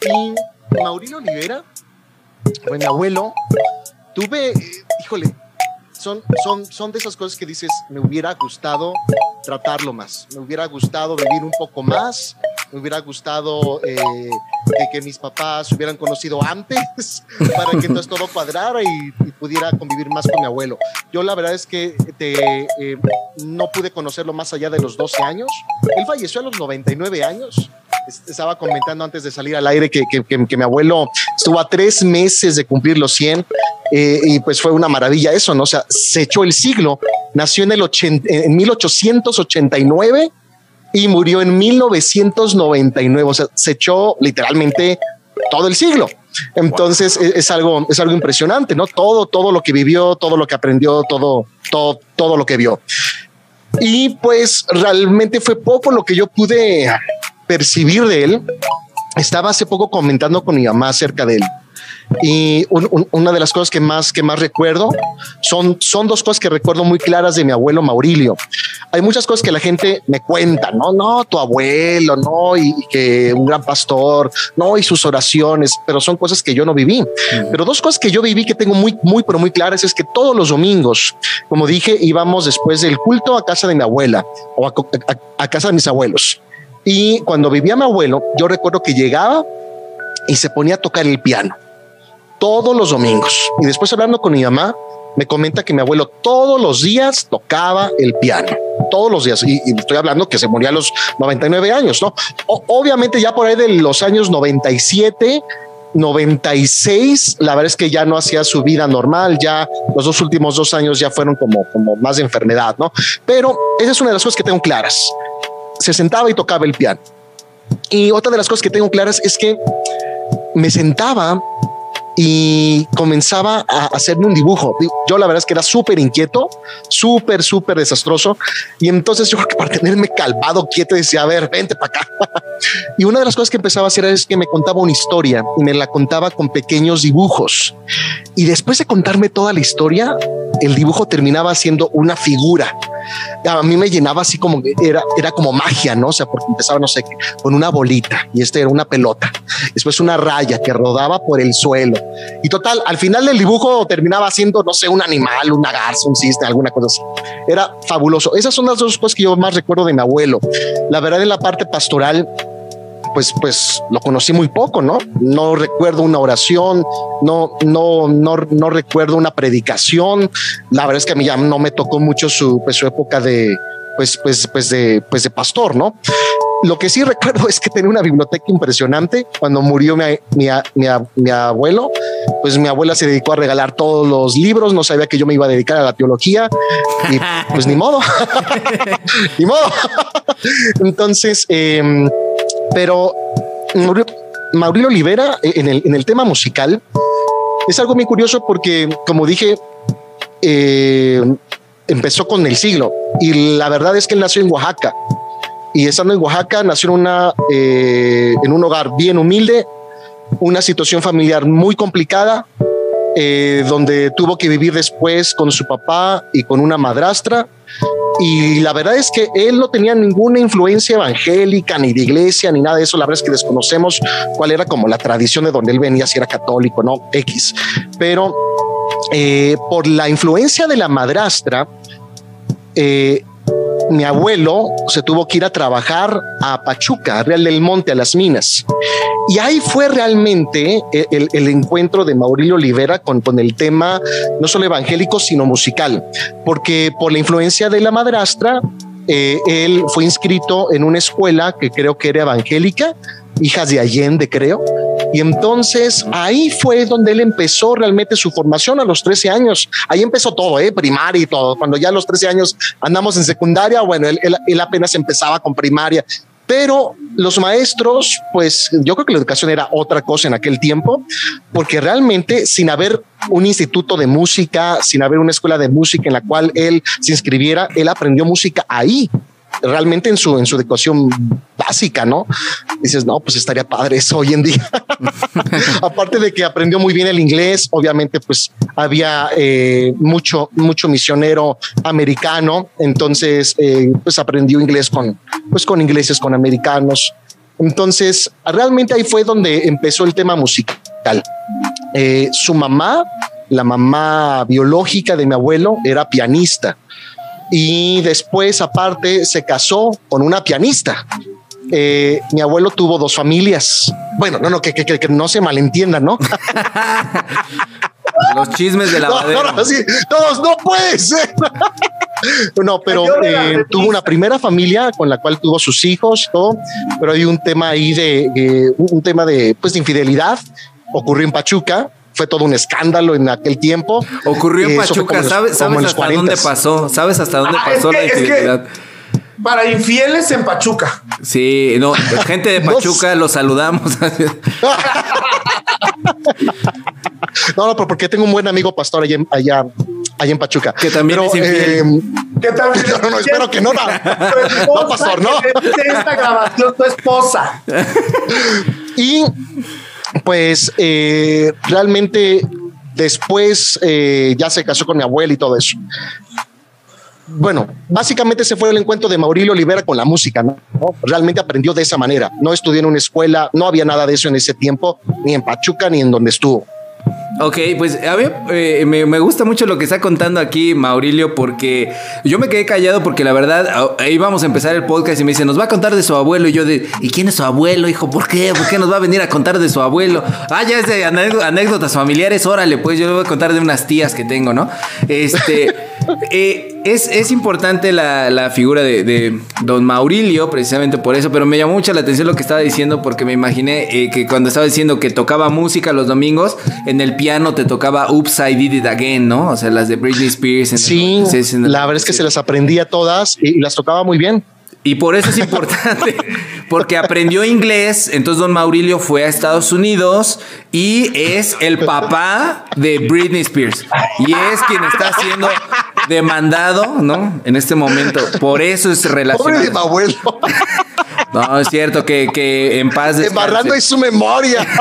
y Maurilio Olivera mi abuelo. Tuve, híjole, son, son, son de esas cosas que dices, me hubiera gustado tratarlo más, me hubiera gustado vivir un poco más, me hubiera gustado eh, que mis papás hubieran conocido antes para que todo cuadrara y, y, pudiera convivir más con mi abuelo. Yo la verdad es que te, eh, no pude conocerlo más allá de los 12 años. Él falleció a los 99 años. Estaba comentando antes de salir al aire que, que, que, que mi abuelo estuvo a tres meses de cumplir los 100 eh, y pues fue una maravilla eso, ¿no? O sea, se echó el siglo, nació en, el 80, en 1889 y murió en 1999, o sea, se echó literalmente todo el siglo. Entonces wow. es, es, algo, es algo impresionante, ¿no? Todo, todo lo que vivió, todo lo que aprendió, todo, todo, todo lo que vio. Y pues realmente fue poco lo que yo pude percibir de él. Estaba hace poco comentando con mi mamá acerca de él. Y un, un, una de las cosas que más, que más recuerdo son, son dos cosas que recuerdo muy claras de mi abuelo Maurilio. Hay muchas cosas que la gente me cuenta, no, no, tu abuelo, no, y, y que un gran pastor, no, y sus oraciones, pero son cosas que yo no viví. Mm. Pero dos cosas que yo viví que tengo muy, muy, pero muy claras es que todos los domingos, como dije, íbamos después del culto a casa de mi abuela o a, a, a casa de mis abuelos. Y cuando vivía mi abuelo, yo recuerdo que llegaba y se ponía a tocar el piano todos los domingos. Y después hablando con mi mamá, me comenta que mi abuelo todos los días tocaba el piano, todos los días. Y, estoy hablando que se moría a los 99 años, ¿no? obviamente ya por ahí de los años 97, 96, la verdad es que ya no hacía su vida normal, ya los dos últimos dos años ya fueron como, como más de enfermedad, ¿no? Pero esa es una de las cosas que tengo claras. Se sentaba y tocaba el piano. Y otra de las cosas que tengo claras es que me sentaba y comenzaba a hacerme un dibujo. Yo la verdad es que era súper inquieto, súper, súper desastroso. Y entonces yo para tenerme calmado, quieto, decía, a ver, vente para acá. y una de las cosas que empezaba a hacer es que me contaba una historia y me la contaba con pequeños dibujos. Y después de contarme toda la historia, el dibujo terminaba siendo una figura. A mí me llenaba así como era, era como magia, no? O sea, porque empezaba, no sé, con una bolita y este era una pelota. Después una raya que rodaba por el suelo y total, al final del dibujo terminaba siendo, no sé, un animal, una garza, un cisne, alguna cosa así. Era fabuloso. Esas son las dos cosas que yo más recuerdo de mi abuelo. La verdad, en la parte pastoral, pues, pues lo conocí muy poco, ¿no? No recuerdo una oración, no, no, no, no recuerdo una predicación. La verdad es que a mí ya no me tocó mucho su, pues, su época de, pues, pues, pues de, pues de pastor, ¿no? Lo que sí recuerdo es que tenía una biblioteca impresionante. Cuando murió mi, mi, mi, abuelo, pues mi abuela se dedicó a regalar todos los libros. No sabía que yo me iba a dedicar a la teología y pues ni modo, ni modo. Entonces, em, pero Mauricio Olivera eh, en el, en el tema musical es algo muy curioso porque, como dije, eh, empezó con el siglo y la verdad es que él nació en Oaxaca y estando en Oaxaca nació en, una, eh, en un hogar bien humilde, una situación familiar muy complicada, eh, donde tuvo que vivir después con su papá y con una madrastra. Y la verdad es que él no tenía ninguna influencia evangélica, ni de iglesia, ni nada de eso. La verdad es que desconocemos cuál era como la tradición de donde él venía, si era católico, no, X. Pero eh, por la influencia de la madrastra, eh, mi abuelo se tuvo que ir a trabajar a Pachuca, a Real del Monte, a las minas. Y ahí fue realmente el, encuentro de Maurilio Olivera con, con el tema no solo evangélico, sino musical, porque por la influencia de la madrastra, eh, él fue inscrito en una escuela que creo que era evangélica, hijas de Allende, creo. Y entonces ahí fue donde él empezó realmente su formación a los 13 años. Ahí empezó todo, ¿eh? primaria y todo. Cuando ya a los 13 años andamos en secundaria, bueno, él, él apenas empezaba con primaria. Pero los maestros, pues yo creo que la educación era otra cosa en aquel tiempo, porque realmente sin haber un instituto de música, sin haber una escuela de música en la cual él se inscribiera, él aprendió música ahí realmente en su, en su educación básica, ¿no? Dices, no, pues estaría padre eso hoy en día. Aparte de que aprendió muy bien el inglés, obviamente pues había eh, mucho, mucho misionero americano, entonces eh, pues aprendió inglés con, pues con ingleses, con americanos. Entonces, realmente ahí fue donde empezó el tema musical. Eh, su mamá, la mamá biológica de mi abuelo, era pianista y después aparte se casó con una pianista. Eh, mi abuelo tuvo dos familias. Bueno, no, no, que, que, no se malentiendan, ¿no? Los chismes de la no, todos no puede ser. no, pero eh, tuvo una primera familia con la cual tuvo sus hijos, todo, pero hay un tema ahí de, un tema de, pues, de infidelidad. Ocurrió en Pachuca fue todo un escándalo en aquel tiempo. Ocurrió en Pachuca, ¿sabes, hasta dónde pasó? ¿Sabes hasta dónde ah, pasó la infidelidad? para infieles en Pachuca. Sí, no, gente de Pachuca, los saludamos. no, no, porque tengo un buen amigo pastor allá, allá, allá en Pachuca. Que también es infiel. Eh, ¿Qué también? No, no, espero que no. No, no pastor, ¿no? Esta grabación, tu esposa. y pues eh, realmente después eh, ya se casó con mi abuela y todo eso. Bueno, básicamente se fue el encuentro de Maurilio Olivera con la música, ¿no? Realmente aprendió de esa manera. No estudió en una escuela, no había nada de eso en ese tiempo, ni en Pachuca ni en donde estuvo. Ok, pues a ver, eh, me, gusta mucho lo que está contando aquí Maurilio porque yo me quedé callado porque la verdad íbamos a empezar el podcast y me dice, nos va a contar de su abuelo y yo de, ¿y quién es su abuelo, hijo? ¿Por qué? ¿Por qué nos va a venir a contar de su abuelo? Ah, ya es de anécdo- anécdotas familiares, órale, pues yo le voy a contar de unas tías que tengo, ¿no? Este, eh, es, es importante la, la figura de, de don Maurilio, precisamente por eso, pero me llamó mucho la atención lo que estaba diciendo porque me imaginé eh, que cuando estaba diciendo que tocaba música los domingos, en el piano te tocaba Oops, I Did It Again, ¿no? O sea, las de Britney Spears. en el- Sí, sí, en el- la verdad es que sí. se las aprendía todas y las tocaba muy bien. Y por eso es importante, porque aprendió inglés, entonces don Maurilio fue a Estados Unidos y es el papá de Britney Spears. Y es quien está siendo demandado, ¿no? En este momento. Por eso es Pobre de mi relacionado. abuelo, No, es cierto que, que en paz descanse. embarrando en su memoria.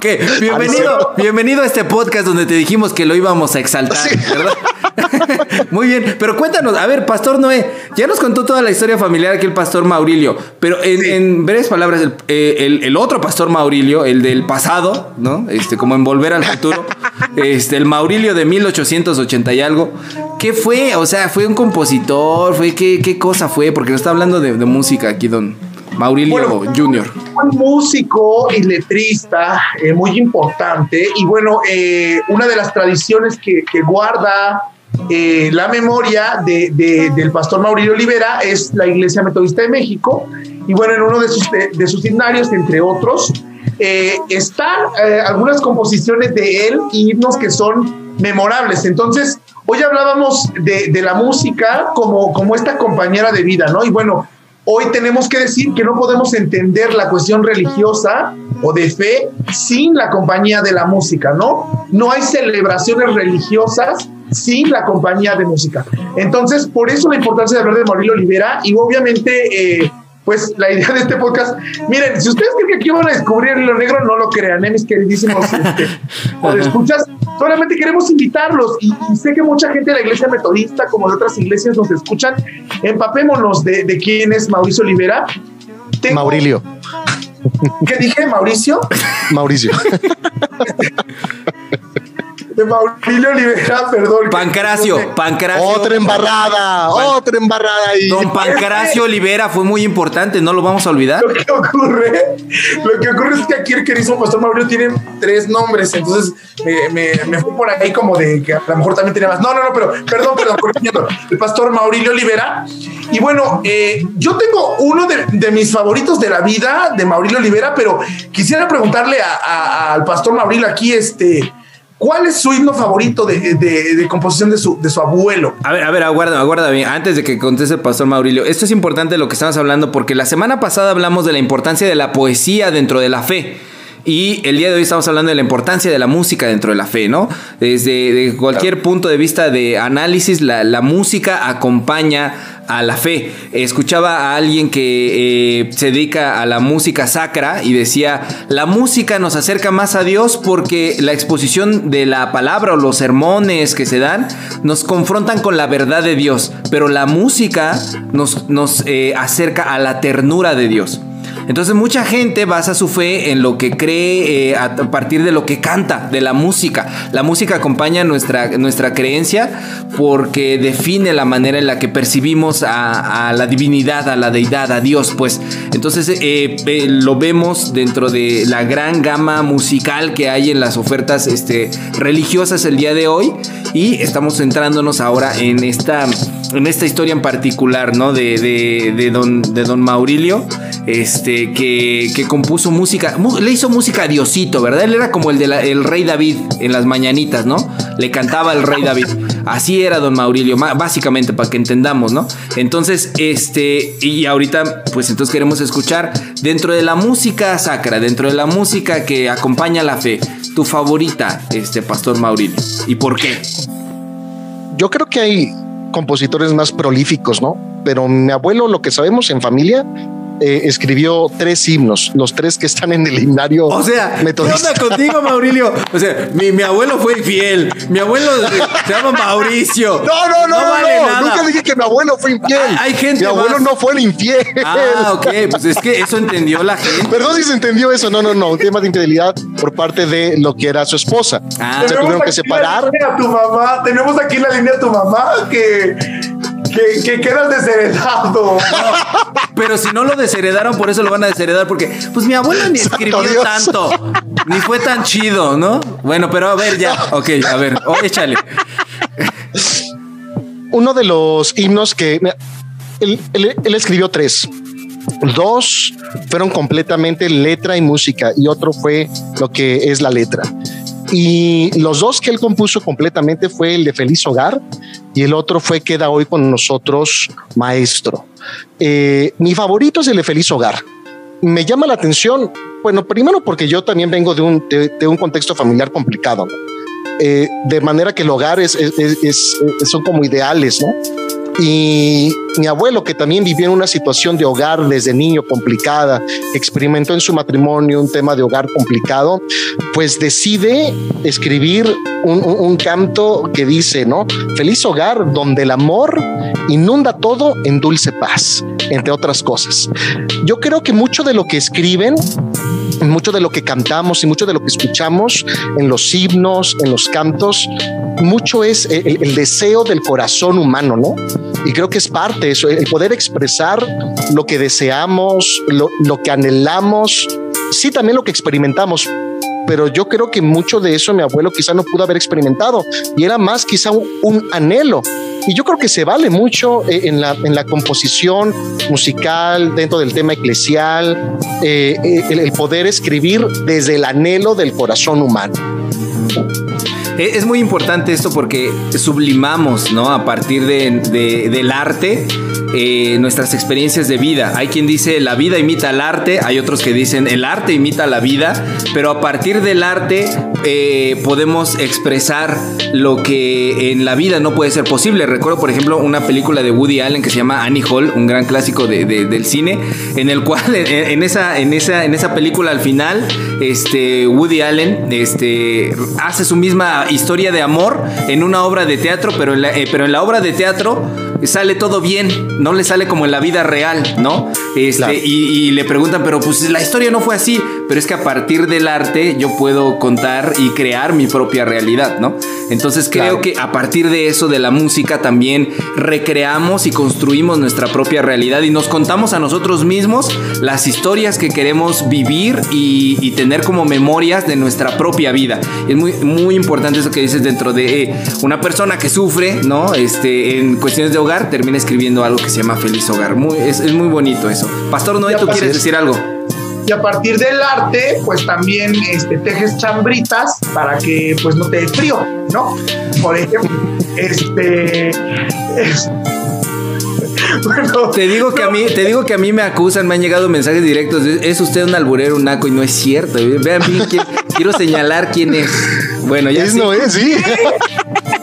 Que, bienvenido, bienvenido a este podcast donde te dijimos que lo íbamos a exaltar, Sí. ¿verdad? Muy bien, pero cuéntanos, a ver, Pastor Noé, ya nos contó toda la historia familiar aquí el Pastor Maurilio, pero en, en breves palabras, el, eh, el- el otro Pastor Maurilio, el del pasado, ¿no? Este, como en Volver al Futuro, este, el Maurilio de 1880 y algo, ¿qué fue? O sea, ¿fue un compositor? ¿Fue qué, qué cosa fue? Porque nos está hablando de, de música aquí, don Maurilio Bueno, Jr. un músico y letrista eh, muy importante y bueno, eh, una de las tradiciones que, que guarda eh, la memoria de, de- del pastor Maurilio Olivera es la Iglesia Metodista de México y bueno, en uno de sus, de, de sus himnarios, entre otros, eh, están eh, algunas composiciones de él y himnos que son memorables. Entonces, hoy hablábamos de, de la música como, como esta compañera de vida, ¿no? Y bueno, Hoy tenemos que decir que no podemos entender la cuestión religiosa o de fe sin la compañía de la música, ¿no? No hay celebraciones religiosas sin la compañía de música. Entonces, por eso la importancia de hablar de Maurilio Olivera y obviamente, eh, pues la idea de este podcast, miren, si ustedes creen que aquí van a descubrir lo negro, no lo crean, ¿eh, mis queridísimos este, escuchas. Solamente queremos invitarlos y, y sé que mucha gente de la iglesia metodista, como de otras iglesias, nos escuchan. Empapémonos de, de quién es Mauricio Olivera. Tengo- Maurilio, ¿Qué dije, Mauricio? Mauricio. De Maurilio Olivera, perdón. Pancracio, Pancracio. otra embarrada, otra embarrada y Don Pancracio Olivera fue muy importante, no lo vamos a olvidar. Lo que ocurre, lo que ocurre es que aquí el queridísimo pastor Mauricio tiene tres nombres, entonces me, me, me fui por ahí como de que a lo mejor también tenía más. No, no, no, pero perdón, perdón, corrigiendo. El pastor Maurilio Olivera. Y bueno, eh, yo tengo uno de, de mis favoritos de la vida de Maurilio Olivera, pero quisiera preguntarle a- a- al pastor Maurilio aquí, este, ¿cuál es su himno favorito de, de- de composición de su, abuelo? A ver, a ver, aguarda, aguarda bien. Antes de que conteste el pastor Maurilio, esto es importante lo que estamos hablando porque la semana pasada hablamos de la importancia de la poesía dentro de la fe. Y el día de hoy estamos hablando de la importancia de la música dentro de la fe, ¿no? Desde de cualquier punto de vista de análisis, la, la música acompaña a la fe. Escuchaba a alguien que eh, se dedica a la música sacra y decía, la música nos acerca más a Dios porque la exposición de la palabra o los sermones que se dan nos confrontan con la verdad de Dios, pero la música nos, nos eh, acerca a la ternura de Dios. Entonces mucha gente basa su fe en lo que cree eh, a partir de lo que canta, de la música. La música acompaña nuestra, nuestra creencia porque define la manera en la que percibimos a, la divinidad, a la deidad, a Dios, pues. Entonces eh, eh, lo vemos dentro de la gran gama musical que hay en las ofertas este, religiosas el día de hoy y estamos centrándonos ahora en esta, en esta historia en particular, ¿no? De, de don, de don Maurilio, este, que, compuso música, le hizo música a Diosito, ¿verdad? Él era como el del el rey David en las mañanitas, ¿no? Le cantaba el rey David. Así era don Maurilio, ma- básicamente para que entendamos, ¿no? Entonces, este, y ahorita, pues entonces queremos escuchar dentro de la música sacra, dentro de la música que acompaña la fe, tu favorita, este, Pastor Maurilio. ¿Y por qué? Yo creo que hay compositores más prolíficos, ¿no? Pero mi abuelo, lo que sabemos en familia, eh, escribió tres himnos, los tres que están en el himnario. O sea, ¿qué onda contigo, Maurilio? O sea, mi, mi abuelo fue infiel. Mi abuelo se llama Mauricio. No, no, no, no, vale no. Nunca dije que mi abuelo fue infiel. Hay gente. Mi abuelo no fue el infiel. Ah, ok. Pues es que eso entendió la gente. Perdón si se entendió eso. No, no, no. Un tema de infidelidad por parte de lo que era su esposa. Ah, se tuvieron que separar. A tu mamá. Tenemos aquí la línea de tu mamá que que, que quedas desheredado. Pero si no lo desheredaron, por eso lo van a desheredar, porque pues mi abuelo ni escribió tanto, ni fue tan chido, ¿no? Bueno, pero a ver ya, ok, a ver, oh, échale. Uno de los himnos que él, él escribió tres. Dos fueron completamente letra y música y otro fue lo que es la letra. Y los dos que él compuso completamente fue el de Feliz Hogar y el otro fue Queda hoy con nosotros, Maestro. Eh, mi favorito es el de Feliz Hogar. Me llama la atención, bueno, primero porque yo también vengo de un, de, un contexto familiar complicado, eh, de manera que el hogar es, son como ideales, ¿no? Y mi abuelo, que también vivió en una situación de hogar desde niño complicada, experimentó en su matrimonio un tema de hogar complicado, pues decide escribir un, un, canto que dice, ¿no? Feliz hogar donde el amor inunda todo en dulce paz, entre otras cosas. Yo creo que mucho de lo que escriben mucho de lo que cantamos y mucho de lo que escuchamos en los himnos, en los cantos, mucho es el, deseo del corazón humano, ¿no? Y creo que es parte de eso, el poder expresar lo que deseamos, lo, lo que anhelamos, sí también lo que experimentamos, pero yo creo que mucho de eso mi abuelo quizá no pudo haber experimentado y era más quizá un, anhelo. Y yo creo que se vale mucho eh, en la, en la composición musical, dentro del tema eclesial, eh, eh, el, poder escribir desde el anhelo del corazón humano. Es muy importante esto porque sublimamos, ¿no? A partir de, del arte eh, nuestras experiencias de vida. Hay quien dice la vida imita al arte, hay otros que dicen el arte imita la vida, pero a partir del arte eh, podemos expresar lo que en la vida no puede ser posible. Recuerdo, por ejemplo, una película de Woody Allen que se llama Annie Hall, un gran clásico del cine, en el cual en, esa, en, esa, en esa película al final, este, Woody Allen este, hace su misma historia de amor en una obra de teatro, pero eh, pero en la obra de teatro sale todo bien, no le sale como en la vida real, ¿no? Este, y, le preguntan, pero pues la historia no fue así, pero es que a partir del arte yo puedo contar y crear mi propia realidad, ¿no? Entonces creo que a partir de eso, de la música, también recreamos y construimos nuestra propia realidad y nos contamos a nosotros mismos las historias que queremos vivir y, tener como memorias de nuestra propia vida. Es muy, muy importante eso que dices dentro de eh, una persona que sufre, ¿no? Este, en cuestiones de hogar termina escribiendo algo que se llama Feliz Hogar. Muy, es, muy bonito eso. Pastor Noé, ¿tú quieres decir algo? Y a partir del arte, pues también este, tejes chambritas para que pues no te dé frío, ¿no? Por ejemplo, este... te digo que a mí, te digo que a mí me acusan, me han llegado mensajes directos. Es usted un alburero, un naco, y no es cierto. Vean bien, quiero señalar quién es. Bueno, ya es, no es, sí.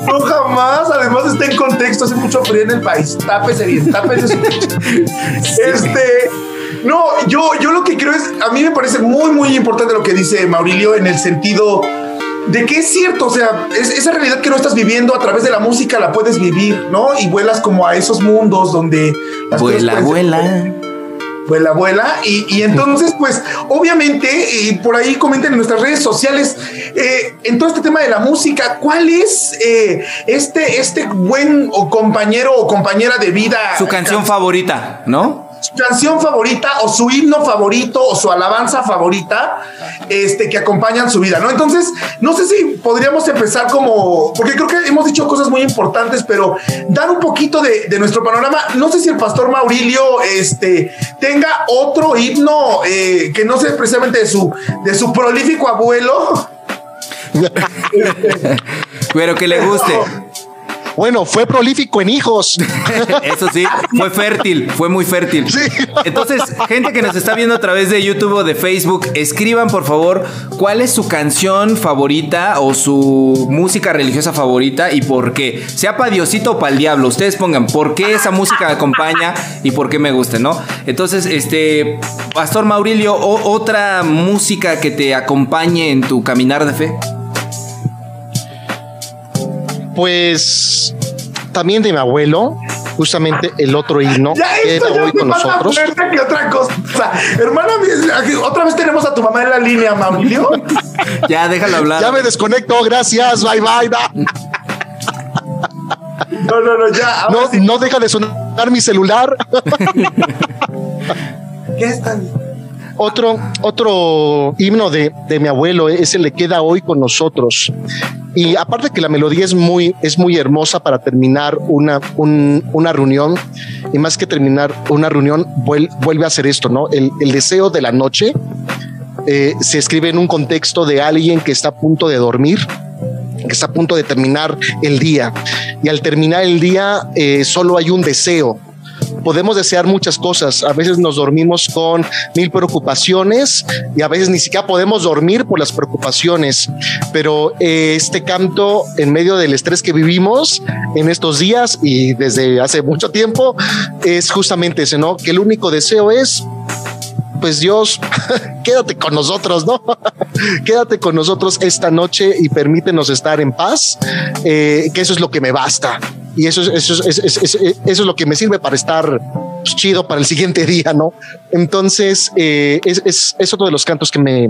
No, jamás. Además está en contexto, hace mucho frío en el país. Tápese bien, tápese Este. No, yo, yo lo que creo es, a mí me parece muy, muy importante lo que dice Maurilio en el sentido de que es cierto, o sea, esa realidad que no estás viviendo a través de la música la puedes vivir, ¿no? Y vuelas como a esos mundos donde... Las vuela, vuela la abuela. Y, entonces, pues, obviamente, y por ahí comenten en nuestras redes sociales, eh, en todo este tema de la música, ¿cuál es eh, este, este buen o compañero o compañera de vida? Su canción favorita, ¿no? Su canción favorita o su himno favorito o su alabanza favorita este, que acompañan su vida, ¿no? Entonces, no sé si podríamos empezar como, porque creo que hemos dicho cosas muy importantes, pero dar un poquito de, nuestro panorama. No sé si el pastor Maurilio este, tenga otro himno eh, que no sea precisamente de su, de su prolífico abuelo. pero que le guste. Bueno, fue prolífico en hijos. Eso sí, fue fértil, fue muy fértil. Entonces, gente que nos está viendo a través de YouTube o de Facebook, escriban por favor cuál es su canción favorita o su música religiosa favorita y por qué. Sea para Diosito o para el diablo. Ustedes pongan por qué esa música acompaña y por qué me gusta, ¿no? Entonces, este, Pastor Maurilio, otra música que te acompañe en tu caminar de fe. Pues también de mi abuelo, justamente el otro himno que hoy con nosotros. Que otra cosa. Hermana, otra vez tenemos a tu mamá en la línea, Maurilio. ya, déjalo hablar. Ya me desconecto, gracias, bye bye. No, no, no, ya. No, no deja de sonar mi celular. ¿Qué están? Otro, otro himno de, de mi abuelo, ese le queda hoy con nosotros. Y aparte que la melodía es muy, es muy hermosa para terminar una, una reunión, y más que terminar una reunión, vuelve, a hacer esto, ¿no? El, el deseo de la noche eh, se escribe en un contexto de alguien que está a punto de dormir, que está a punto de terminar el día. Y al terminar el día, eh, solo hay un deseo, podemos desear muchas cosas. A veces nos dormimos con mil preocupaciones y a veces ni siquiera podemos dormir por las preocupaciones. Pero eh, este canto, en medio del estrés que vivimos en estos días y desde hace mucho tiempo, es justamente ese, ¿no? Que el único deseo es pues Dios, quédate con nosotros, ¿no? quédate con nosotros esta noche y permítenos estar en paz, eh, que eso es lo que me basta y eso, eso, eso, eso, es lo que me sirve para estar pues, chido para el siguiente día, ¿no? Entonces, eh, es, es, otro de los cantos que me,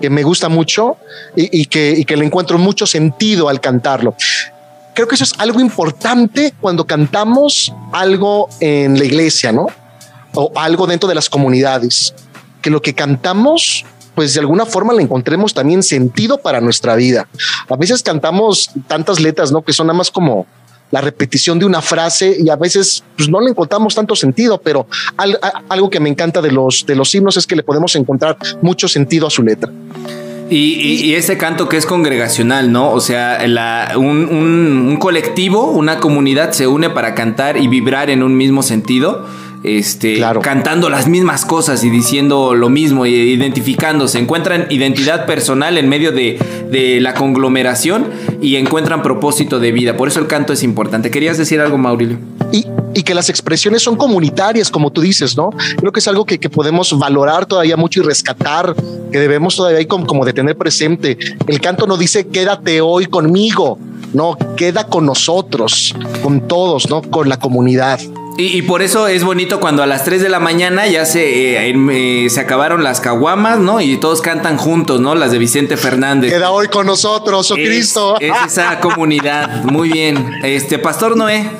que me gusta mucho y, que, y que le encuentro mucho sentido al cantarlo. Creo que eso es algo importante cuando cantamos algo en la iglesia, ¿no? O algo dentro de las comunidades, que lo que cantamos pues de alguna forma le encontremos también sentido para nuestra vida. A veces cantamos tantas letras, ¿no? Que son nada más como la repetición de una frase y a veces pues, no le encontramos tanto sentido, pero algo que me encanta de los, de los himnos es que le podemos encontrar mucho sentido a su letra. Y, ese canto que es congregacional, ¿no? O sea, un, un colectivo, una comunidad se une para cantar y vibrar en un mismo sentido este, cantando las mismas cosas y diciendo lo mismo y identificándose. Encuentran identidad personal en medio de, la conglomeración y encuentran propósito de vida. Por eso el canto es importante. ¿Querías decir algo, Maurilio? Y, que las expresiones son comunitarias, como tú dices, ¿no? Creo que es algo que, podemos valorar todavía mucho y rescatar, que debemos todavía como, como de tener presente. El canto no dice quédate hoy conmigo, no, queda con nosotros, con todos, ¿no? Con la comunidad. Y, por eso es bonito cuando a las 3 de la mañana ya se, eh, eh, se acabaron las caguamas, ¿no? Y todos cantan juntos, ¿no? Las de Vicente Fernández. Queda hoy con nosotros, oh Cristo. Es esa comunidad. Muy bien. Este, Pastor Noé.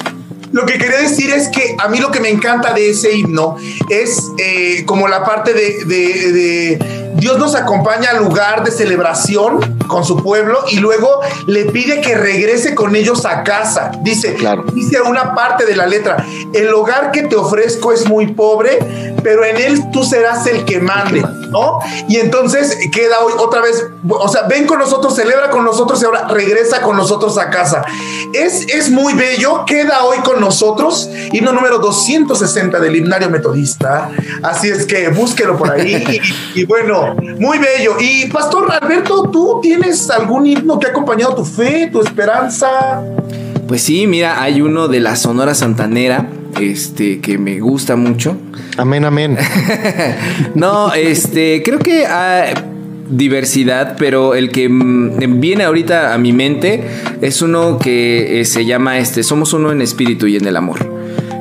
Lo que quería decir es que a mí lo que me encanta de ese himno es eh, como la parte de Dios nos acompaña al lugar de celebración con su pueblo y luego le pide que regrese con ellos a casa. Dice, claro. dice una parte de la letra, el hogar que te ofrezco es muy pobre, pero en él tú serás el que mande, ¿no? Y entonces queda hoy otra vez, o sea, ven con nosotros, celebra con nosotros y ahora regresa con nosotros a casa. Es, es muy bello, queda hoy con nosotros, himno número 260 del himnario metodista. Así es que búsquelo por ahí y bueno, muy bello. Y Pastor Alberto, ¿tú tienes algún himno que ha acompañado tu fe, tu esperanza? Pues sí, mira, hay uno de la Sonora Santanera, este, que me gusta mucho. Amén, amén. no, este, creo que hay diversidad, pero el que viene ahorita a mi mente es uno que eh, se llama este, Somos uno en espíritu y en el amor.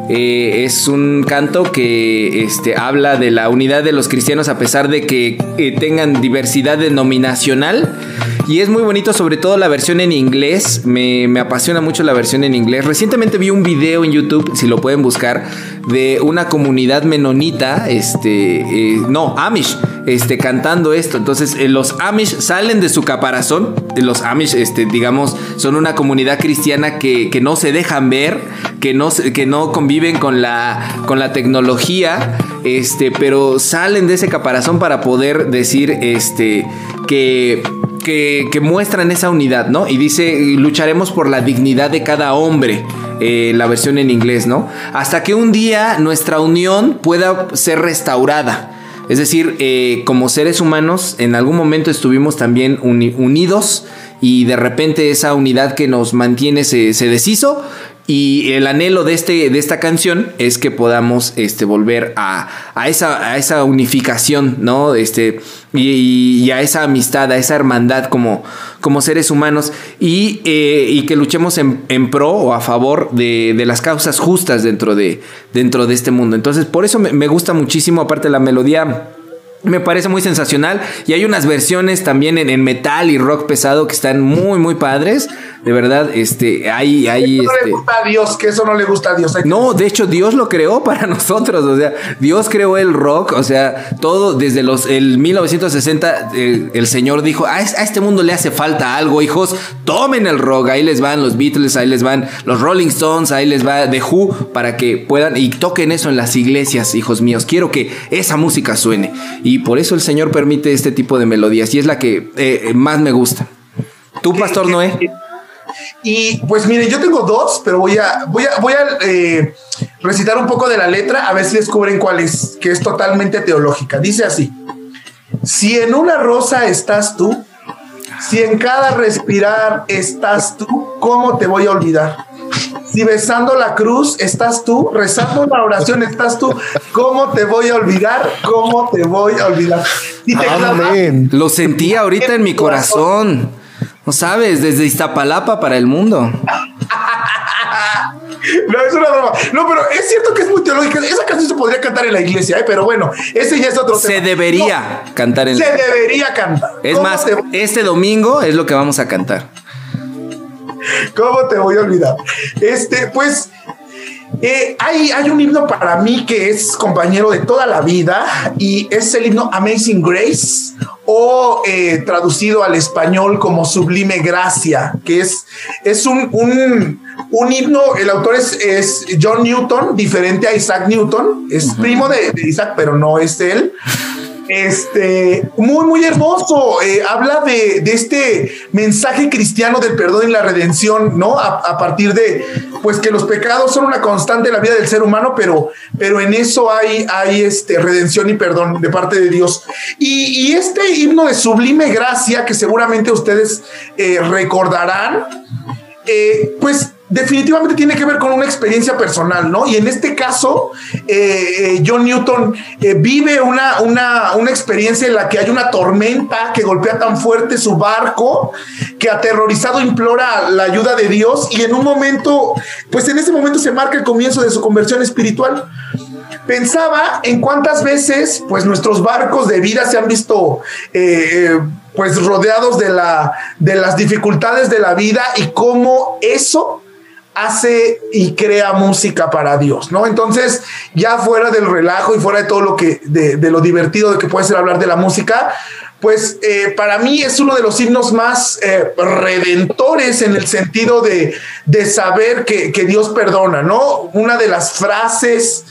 Eh, es un canto que este, habla de la unidad de los cristianos a pesar de que eh, tengan diversidad denominacional. Y es muy bonito, sobre todo la versión en inglés. Me, apasiona mucho la versión en inglés. Recientemente vi un video en YouTube, si lo pueden buscar, de una comunidad menonita, este, eh, no, Amish, este, cantando esto. Entonces, los Amish salen de su caparazón. Los Amish, este, digamos, son una comunidad cristiana que, que no se dejan ver, que no, que no conviven viven con la, con la tecnología, este, pero salen de ese caparazón para poder decir este, que que, que muestran esa unidad, ¿no? Y dice, lucharemos por la dignidad de cada hombre. eh, la versión en inglés, ¿no? Hasta que un día nuestra unión pueda ser restaurada. Es decir, eh, como seres humanos, en algún momento estuvimos también uni- unidos y de repente esa unidad que nos mantiene se, deshizo. Y el anhelo de, este, de esta canción es que podamos este, volver a, a esa, a esa unificación, ¿no? Este, y a esa amistad, a esa hermandad como, como seres humanos y, eh, y que luchemos en, en pro o a favor de, de las causas justas dentro de, dentro de este mundo. Entonces, por eso me, me gusta muchísimo, aparte la melodía. Me parece muy sensacional. Y hay unas versiones también en, en metal y rock pesado que están muy, muy padres. De verdad, este, hay, hay, Eso no le este, gusta a Dios, que eso no le gusta a Dios. Hay no, de hecho Dios lo creó para nosotros, o sea, Dios creó el rock, o sea, todo desde los el 1960 eh, el Señor dijo, a este mundo le hace falta algo, hijos, tomen el rock, ahí les van los Beatles, ahí les van los Rolling Stones, ahí les va The Who para que puedan y toquen eso en las iglesias, hijos míos. Quiero que esa música suene y por eso el Señor permite este tipo de melodías y es la que eh, más me gusta. ¿Tú, Pastor Noé? Y pues mire, yo tengo dos, pero voy a, voy a, voy a eh, recitar un poco de la letra a ver si descubren cuál es, que es totalmente teológica. Dice así: Si en una rosa estás tú, si en cada respirar estás tú, ¿cómo te voy a olvidar? Si besando la cruz estás tú, rezando la oración estás tú, ¿cómo te voy a olvidar? ¿Cómo te voy a olvidar? Si te Amén. Lo sentí ahorita en mi corazón. No sabes, desde Iztapalapa para el mundo. No, es una broma. No, pero es cierto que es muy teológica. Esa canción se podría cantar en la iglesia, ¿eh? pero bueno, ese ya es otro Se tema. debería cantar en se debería cantar. Es ¿Cómo más, te- este domingo es lo que vamos a cantar. ¿Cómo te voy a olvidar? Este, pues, eh, hay, hay un himno para mí que es compañero de toda la vida y es el himno Amazing Grace o eh, traducido al español como Sublime Gracia, que es, es un, un, un himno, el autor es, es John Newton, diferente a Isaac Newton, es primo de, de Isaac, pero no es él. Este, muy, muy hermoso. eh, habla de, de este mensaje cristiano del perdón y la redención, ¿no? A, partir de, pues que los pecados son una constante en la vida del ser humano, pero, pero en eso hay, hay este, redención y perdón de parte de Dios. Y, y este himno de sublime gracia, que seguramente ustedes eh, recordarán, eh, pues definitivamente tiene que ver con una experiencia personal, ¿no? Y en este caso, eh, eh, John Newton eh, vive una, una, una experiencia en la que hay una tormenta que golpea tan fuerte su barco que aterrorizado implora la ayuda de Dios y en un momento, pues en ese momento se marca el comienzo de su conversión espiritual pensaba en cuántas veces pues nuestros barcos de vida se han visto pues rodeados de, la, de las dificultades de la vida y cómo eso hace y crea música para Dios, ¿no? Entonces, ya fuera del relajo y fuera de todo lo que, de, lo divertido de que puede ser hablar de la música, pues eh, para mí es uno de los himnos más eh, redentores en el sentido de, de saber que, que Dios perdona, ¿no? Una de las frases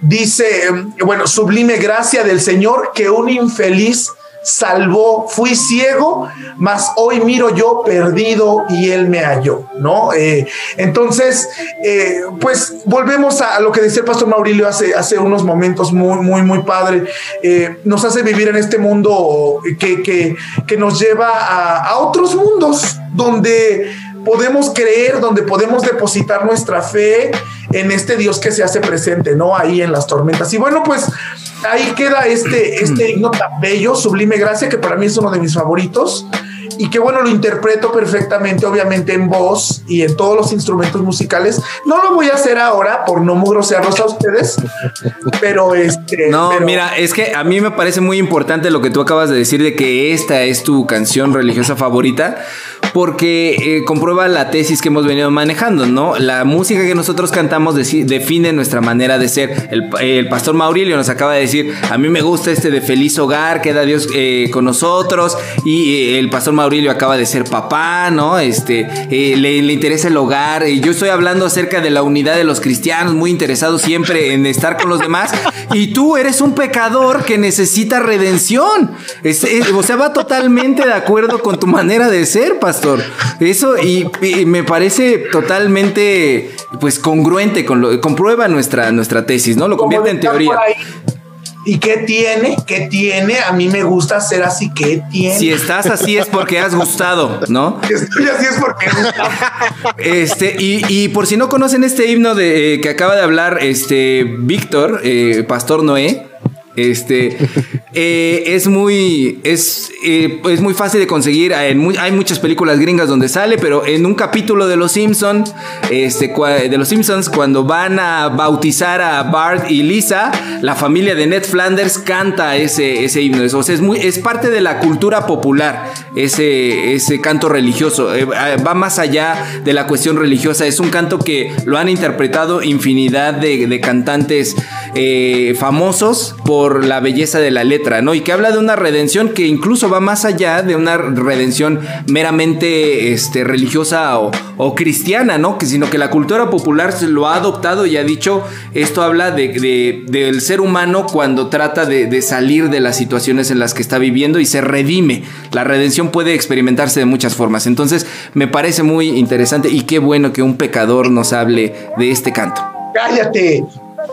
dice, eh, bueno, sublime gracia del Señor que un infeliz salvó, fui ciego, mas hoy miro yo perdido y él me halló, ¿no? Eh, entonces, eh, pues volvemos a, lo que decía el pastor Maurilio hace, hace unos momentos muy, muy, muy padre. Eh, nos hace vivir en este mundo que, que, que nos lleva a, a otros mundos donde podemos creer, donde podemos depositar nuestra fe en este Dios que se hace presente, ¿no? Ahí en las tormentas. Y bueno, pues ahí queda este, este himno tan bello, Sublime Gracia, que para mí es uno de mis favoritos. Y que bueno, lo interpreto perfectamente, obviamente en voz y en todos los instrumentos musicales. No lo voy a hacer ahora por no grosearlos a ustedes, pero este. No, pero- mira, es que a mí me parece muy importante lo que tú acabas de decir de que esta es tu canción religiosa favorita, porque eh, comprueba la tesis que hemos venido manejando, ¿no? La música que nosotros cantamos define nuestra manera de ser. El, el pastor Maurilio nos acaba de decir, a mí me gusta este de feliz hogar, queda Dios eh, con nosotros, y eh, el pastor Maurilio acaba de ser papá, ¿no? Este, eh, le, le interesa el hogar. Y yo estoy hablando acerca de la unidad de los cristianos, muy interesado siempre en estar con los demás. Y tú eres un pecador que necesita redención. Es- es- o sea, va totalmente de acuerdo con tu manera de ser, pastor. Eso, y, y me parece totalmente, pues, congruente con lo, comprueba nuestra, nuestra tesis, ¿no? Lo convierte en teoría. ¿Y qué tiene? ¿Qué tiene? A mí me gusta ser así. ¿Qué tiene? Si estás así es porque has gustado, ¿no? Si estoy así es porque Este, y, y por si no conocen este himno de, eh, que acaba de hablar este Víctor, eh, Pastor Noé, este, eh, es muy, es, eh, es muy fácil de conseguir. Hay, mu- hay muchas películas gringas donde sale, pero en un capítulo de Los Simpsons, este, de Los cuando van a bautizar a Bart y Lisa, la familia de Ned Flanders canta ese, ese himno. O es muy, es parte de la cultura popular ese, ese canto religioso. Eh, va más allá de la cuestión religiosa. Es un canto que lo han interpretado infinidad de, de cantantes famosos por la belleza de la letra, ¿no? Y que habla de una redención que incluso va más allá de una redención meramente este, religiosa o, cristiana, ¿no? Que, sino que la cultura popular se lo ha adoptado y ha dicho, esto habla de- del ser humano cuando trata de, de salir de las situaciones en las que está viviendo y se redime. La redención puede experimentarse de muchas formas. Entonces, me parece muy interesante y qué bueno que un pecador nos hable de este canto. cállate.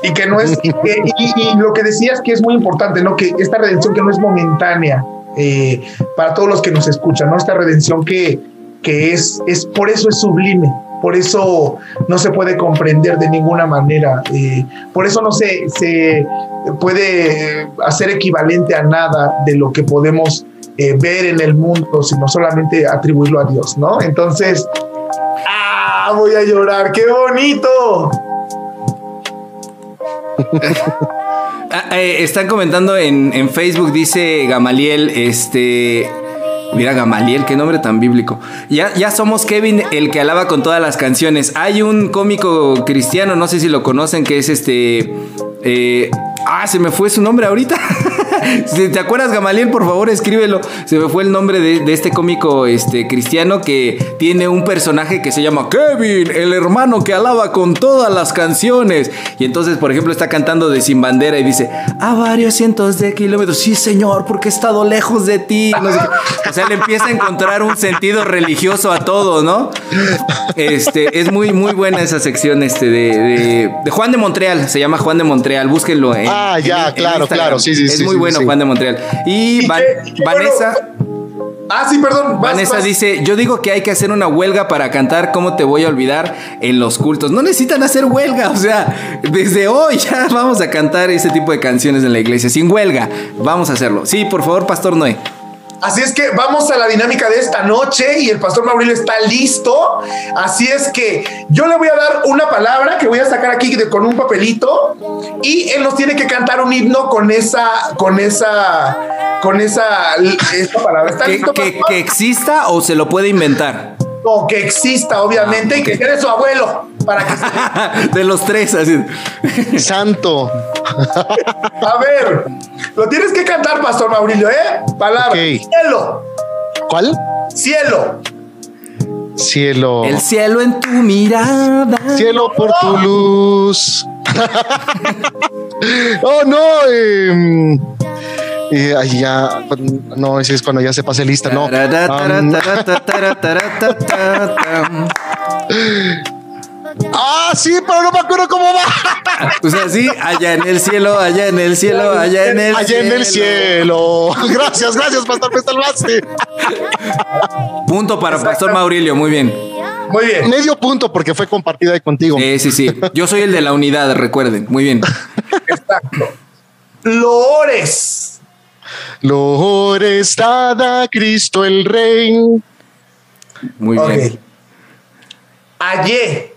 Y que no es, y, y lo que decías que es muy importante, ¿no? Que esta redención que no es momentánea eh, para todos los que nos escuchan, ¿no? Esta redención que, que es, es, por eso es sublime, por eso no se puede comprender de ninguna manera, eh, por eso no se, se puede hacer equivalente a nada de lo que podemos eh, ver en el mundo, sino solamente atribuirlo a Dios, ¿no? Entonces, ¡ah! Voy a llorar, qué bonito. Ah, eh, están comentando en, en Facebook, dice Gamaliel, este... Mira, Gamaliel, qué nombre tan bíblico. Ya, ya somos Kevin, el que alaba con todas las canciones. Hay un cómico cristiano, no sé si lo conocen, que es este... eh, ah, se me fue su nombre ahorita. si te acuerdas, Gamaliel, por favor, escríbelo. Se me fue el nombre de, este cómico este, cristiano que tiene un personaje que se llama Kevin, el hermano que alaba con todas las canciones. Y entonces, por ejemplo, está cantando de Sin Bandera y dice, a varios cientos de kilómetros, sí, señor, porque he estado lejos de ti. O sea, le empieza a encontrar un sentido religioso a todo, ¿no? Este, es muy, muy buena esa sección este, de, de Juan de Montreal, se llama Juan de Montreal, búsquenlo. En, Ah, ya, en- claro, claro, sí, sí, Es sí, muy bueno. Juan de Montreal. Y, ¿Y Van- qué- y qué Vanessa... Ah, sí, perdón. vas, Vanessa vas. dice, yo digo que hay que hacer una huelga para cantar ¿Cómo te voy a olvidar? en los cultos. No necesitan hacer huelga, o sea, desde hoy ya vamos a cantar ese tipo de canciones en la iglesia, sin huelga. Vamos a hacerlo. Sí, por favor, Pastor Noé. Así es que vamos a la dinámica de esta noche y el pastor Mauricio está listo. Así es que yo le voy a dar una palabra que voy a sacar aquí de- con un papelito y él nos tiene que cantar un himno con esa, con esa, con esa, esa palabra. ¿Está ¿Que, listo? que- exista o se lo puede inventar? No, que exista, obviamente, y que sea de su abuelo. Para que se- De los tres, así. Santo. A ver, lo tienes que cantar, Pastor Mauricio, ¿eh? Palabra. Cielo, ¿Cuál? cielo. Cielo. El cielo en tu mirada. Cielo por tu luz. oh, no. eh, eh, ay, ya. No, ese es cuando ya se pase lista, no. Ah, sí, pero no me acuerdo cómo va. O sea, sí, allá en el cielo, allá en el cielo, allá en el Allá cielo. en el cielo. Gracias, gracias, pastor, me salvaste. Punto para Pastor Maurilio, muy bien. Muy bien. Medio punto porque fue compartida ahí contigo. Sí, sí, sí. Yo soy el de la unidad, recuerden. Muy bien. Exacto. Loores. Lores dada Cristo el Rey. Muy bien. Ayer.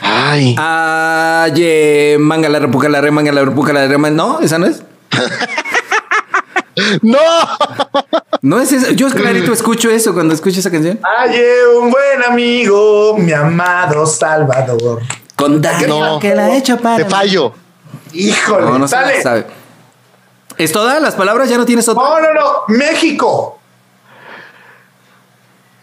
Ay. Aye, manga la repuja la re, manga la repuja la re. No, esa no es. ¡No! No es esa. Yo clarito escucho eso cuando escucho esa canción. Ayer un buen amigo, mi amado Salvador. Con No. que la he hecho para. Te fallo. Híjole, No, no se sale. sabe. ¿Es todas las palabras? ¿Ya no tienes otra? No, no, no. México.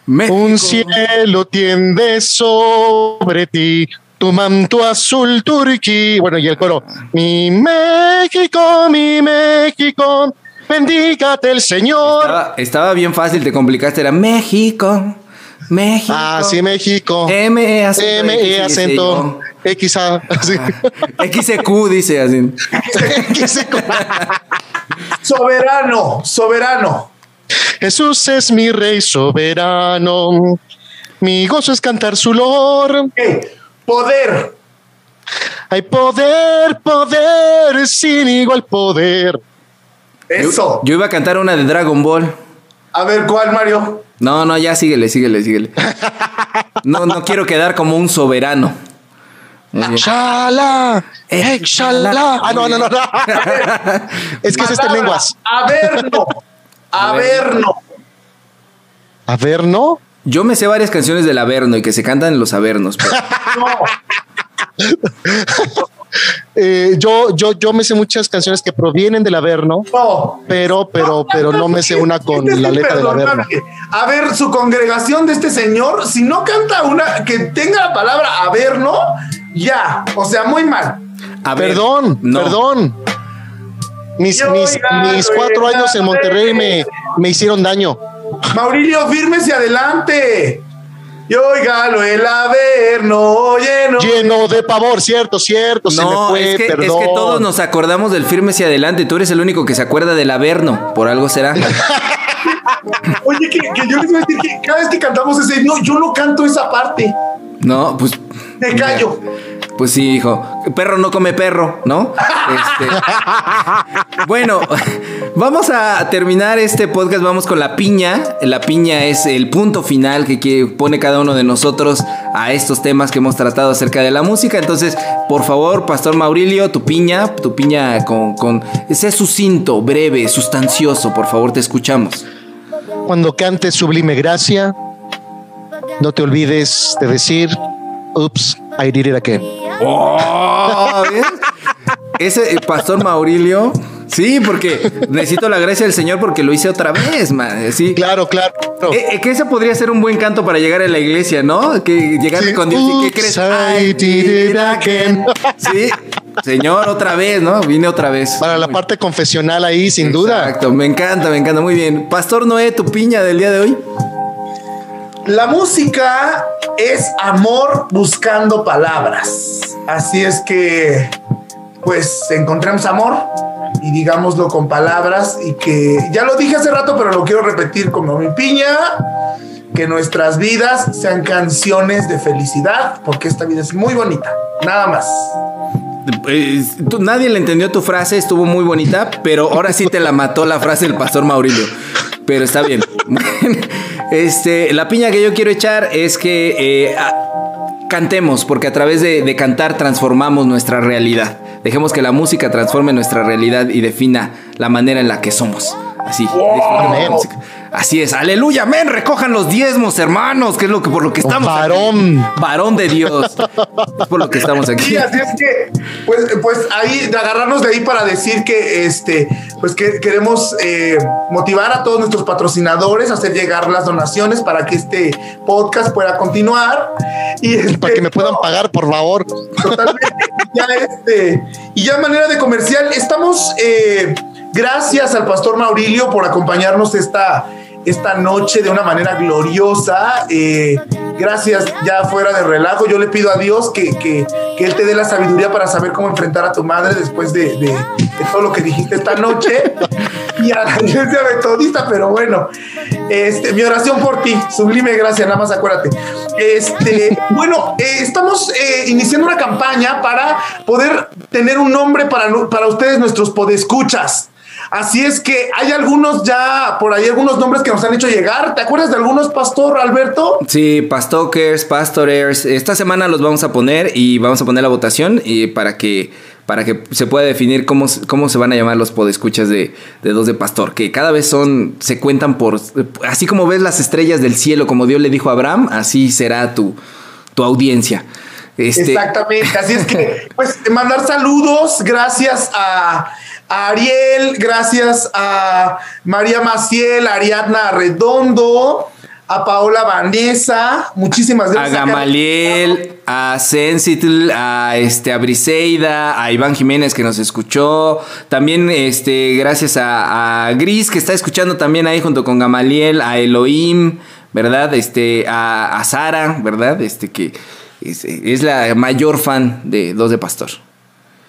México. Un cielo tiende sobre ti, tu manto azul turquí. Bueno, y el coro. Mi México, mi México, bendígate el Señor. Estaba, estaba bien fácil, te complicaste. Era México, México. Ah, sí, México. M, E, acento. M, X, E, dice acento, X, A. yo. XQ dice así. X, E, Soberano, soberano. Jesús es mi rey soberano. Mi gozo es cantar su lor. Ok. Poder. Hay poder, poder, sin igual poder. Eso. Yo iba a cantar una de Dragon Ball. A ver, ¿cuál, Mario? No, no, ya síguele, síguele, síguele. No, no quiero quedar como un soberano. Eh, shala. Ah, no, no, no, no. Es que es este lenguas. A ver, ¿no? Yo me sé varias canciones del Averno y que se cantan en los Avernos. pero- No. Eh, yo, yo, yo me sé muchas canciones que provienen del Averno, No. pero, pero, pero no me sé una con Este la letra del Averno. A ver, su congregación de este señor, si no canta una que tenga la palabra averno, ya. O sea, muy mal. A ver, Perdón, no. perdón. Mis, Yo mis, mis cuatro oiga, años en Monterrey me, me hicieron daño. Maurilio, fírmese adelante. Y óigalo, el averno lleno. Lleno de pavor, cierto, cierto, se me No, fue, es, que, es perdón. que todos nos acordamos del firme hacia adelante. Tú eres el único que se acuerda del Averno. Por algo será. Oye, que, que yo les voy a decir que cada vez que cantamos ese, no, yo no canto esa parte. No, pues. Me callo. Pues sí, hijo. Perro no come perro, ¿no? Este, bueno, vamos a terminar este podcast. Vamos con la piña. La piña es el punto final que, pone cada uno de nosotros a estos temas que hemos tratado acerca de la música. Entonces, por favor, Pastor Maurilio, tu piña, tu piña con, con ese sucinto, breve, sustancioso. Por favor, te escuchamos. Cuando cantes sublime gracia, no te olvides de decir, ups, I did it again. Oh, ¿ves? Ese eh, Pastor Maurilio. Sí, porque necesito la gracia del Señor porque lo hice otra vez, man. Sí. Claro, claro. Eh, eh, que ese podría ser un buen canto para llegar a la iglesia, ¿no? Que llegar Sí, con Dios y que "Oops, crees. I did it again". Sí, Señor, otra vez, ¿no? Vine otra vez. Para la parte confesional ahí, sin duda. Exacto, me encanta, me encanta, muy bien. Pastor Noé, tu piña del día de hoy. La música es amor buscando palabras. Así es que, pues, encontremos amor y digámoslo con palabras y que, ya lo dije hace rato, pero lo quiero repetir como mi piña, que nuestras vidas sean canciones de felicidad, porque esta vida es muy bonita. Nada más. Eh, nadie le entendió tu frase, estuvo muy bonita, pero ahora sí te la mató la frase del pastor Maurilio. Pero está bien. este, la piña que yo quiero echar es que eh, cantemos, porque a través de cantar transformamos nuestra realidad. Dejemos que la música transforme nuestra realidad y defina la manera en la que somos. Así. defina la Amén. música. Así es, aleluya, amén, recojan los diezmos, hermanos, que es lo que por lo que estamos aquí. Varón. varón de Dios. Es por lo que estamos aquí. Sí, así es que, pues, pues ahí, de agarrarnos de ahí para decir que, este, pues que queremos eh, motivar a todos nuestros patrocinadores a hacer llegar las donaciones para que este podcast pueda continuar. Y este, Para que me puedan pagar, por favor. Totalmente. ya este, y ya manera de comercial, estamos, eh, gracias al pastor Maurilio por acompañarnos esta, esta noche de una manera gloriosa. Eh, gracias, ya fuera de relajo. Yo le pido a Dios que, que, que Él te dé la sabiduría para saber cómo enfrentar a tu madre después de, todo lo que dijiste esta noche. Y a la iglesia metodista, pero bueno, este, mi oración por ti, sublime gracia, nada más acuérdate. Este, bueno, eh, estamos eh, iniciando una campaña para poder tener un nombre para, para ustedes, nuestros podescuchas. Así es que hay algunos ya, por ahí algunos nombres que nos han hecho llegar. ¿Te acuerdas de algunos, Pastor Alberto? Sí, pastokers, pastorers. Esta semana los vamos a poner y vamos a poner la votación y para que para que se pueda definir cómo, cómo se van a llamar los podescuchas de, de dos de pastor, que cada vez son, se cuentan por, así como ves las estrellas del cielo, como Dios le dijo a Abraham, así será tu, tu audiencia. Este, Exactamente. Así es que, pues, mandar saludos. Gracias a, a Ariel, gracias a María Maciel, a Ariadna Redondo, a Paola Vanessa, muchísimas A gracias. Gamaliel, a Sensitl, a este a Briseida, a Iván Jiménez que nos escuchó. También este, gracias a, a Gris que está escuchando también ahí junto con Gamaliel, a Elohim, ¿verdad? Este, a, a Sara, ¿verdad? Este que es, es la mayor fan de Dos de Pastor.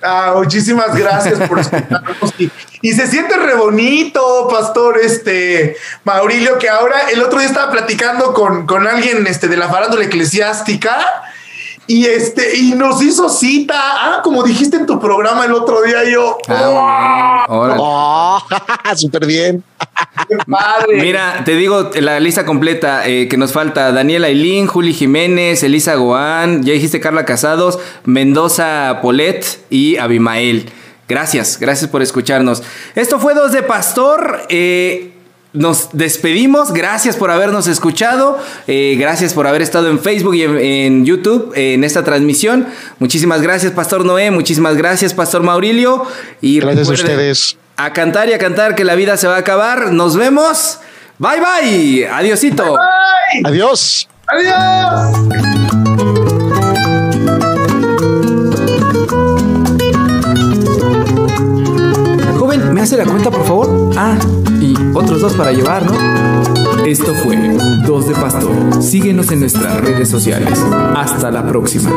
Ah, muchísimas gracias por escucharnos. Y, y se siente re bonito, pastor, este, Maurilio, que ahora el otro día estaba platicando con, con alguien este, de la farándula eclesiástica y este, y nos hizo cita. Ah, como dijiste en tu programa el otro día, yo. Ah. Oh, súper bien. ¡Qué padre! Mira, te digo la lista completa eh, que nos falta. Daniela Ailín, Juli Jiménez, Elisa Goán, ya dijiste Carla Casados, Mendoza Polet y Abimael. Gracias, gracias por escucharnos. Esto fue Dos de Pastor. eh, nos despedimos, gracias por habernos escuchado, eh, gracias por haber estado en Facebook y en, en YouTube eh, en esta transmisión. Muchísimas gracias, Pastor Noé, muchísimas gracias, Pastor Maurilio. Y Gracias a ustedes. A cantar y a cantar que la vida se va a acabar. Nos vemos. Bye bye. Adiosito. Adiós. ¡Adiós! ¿Me hace la cuenta, por favor? Ah, y otros dos para llevar, ¿no? Esto fue Dos de Pastor. Síguenos en nuestras redes sociales. Hasta la próxima.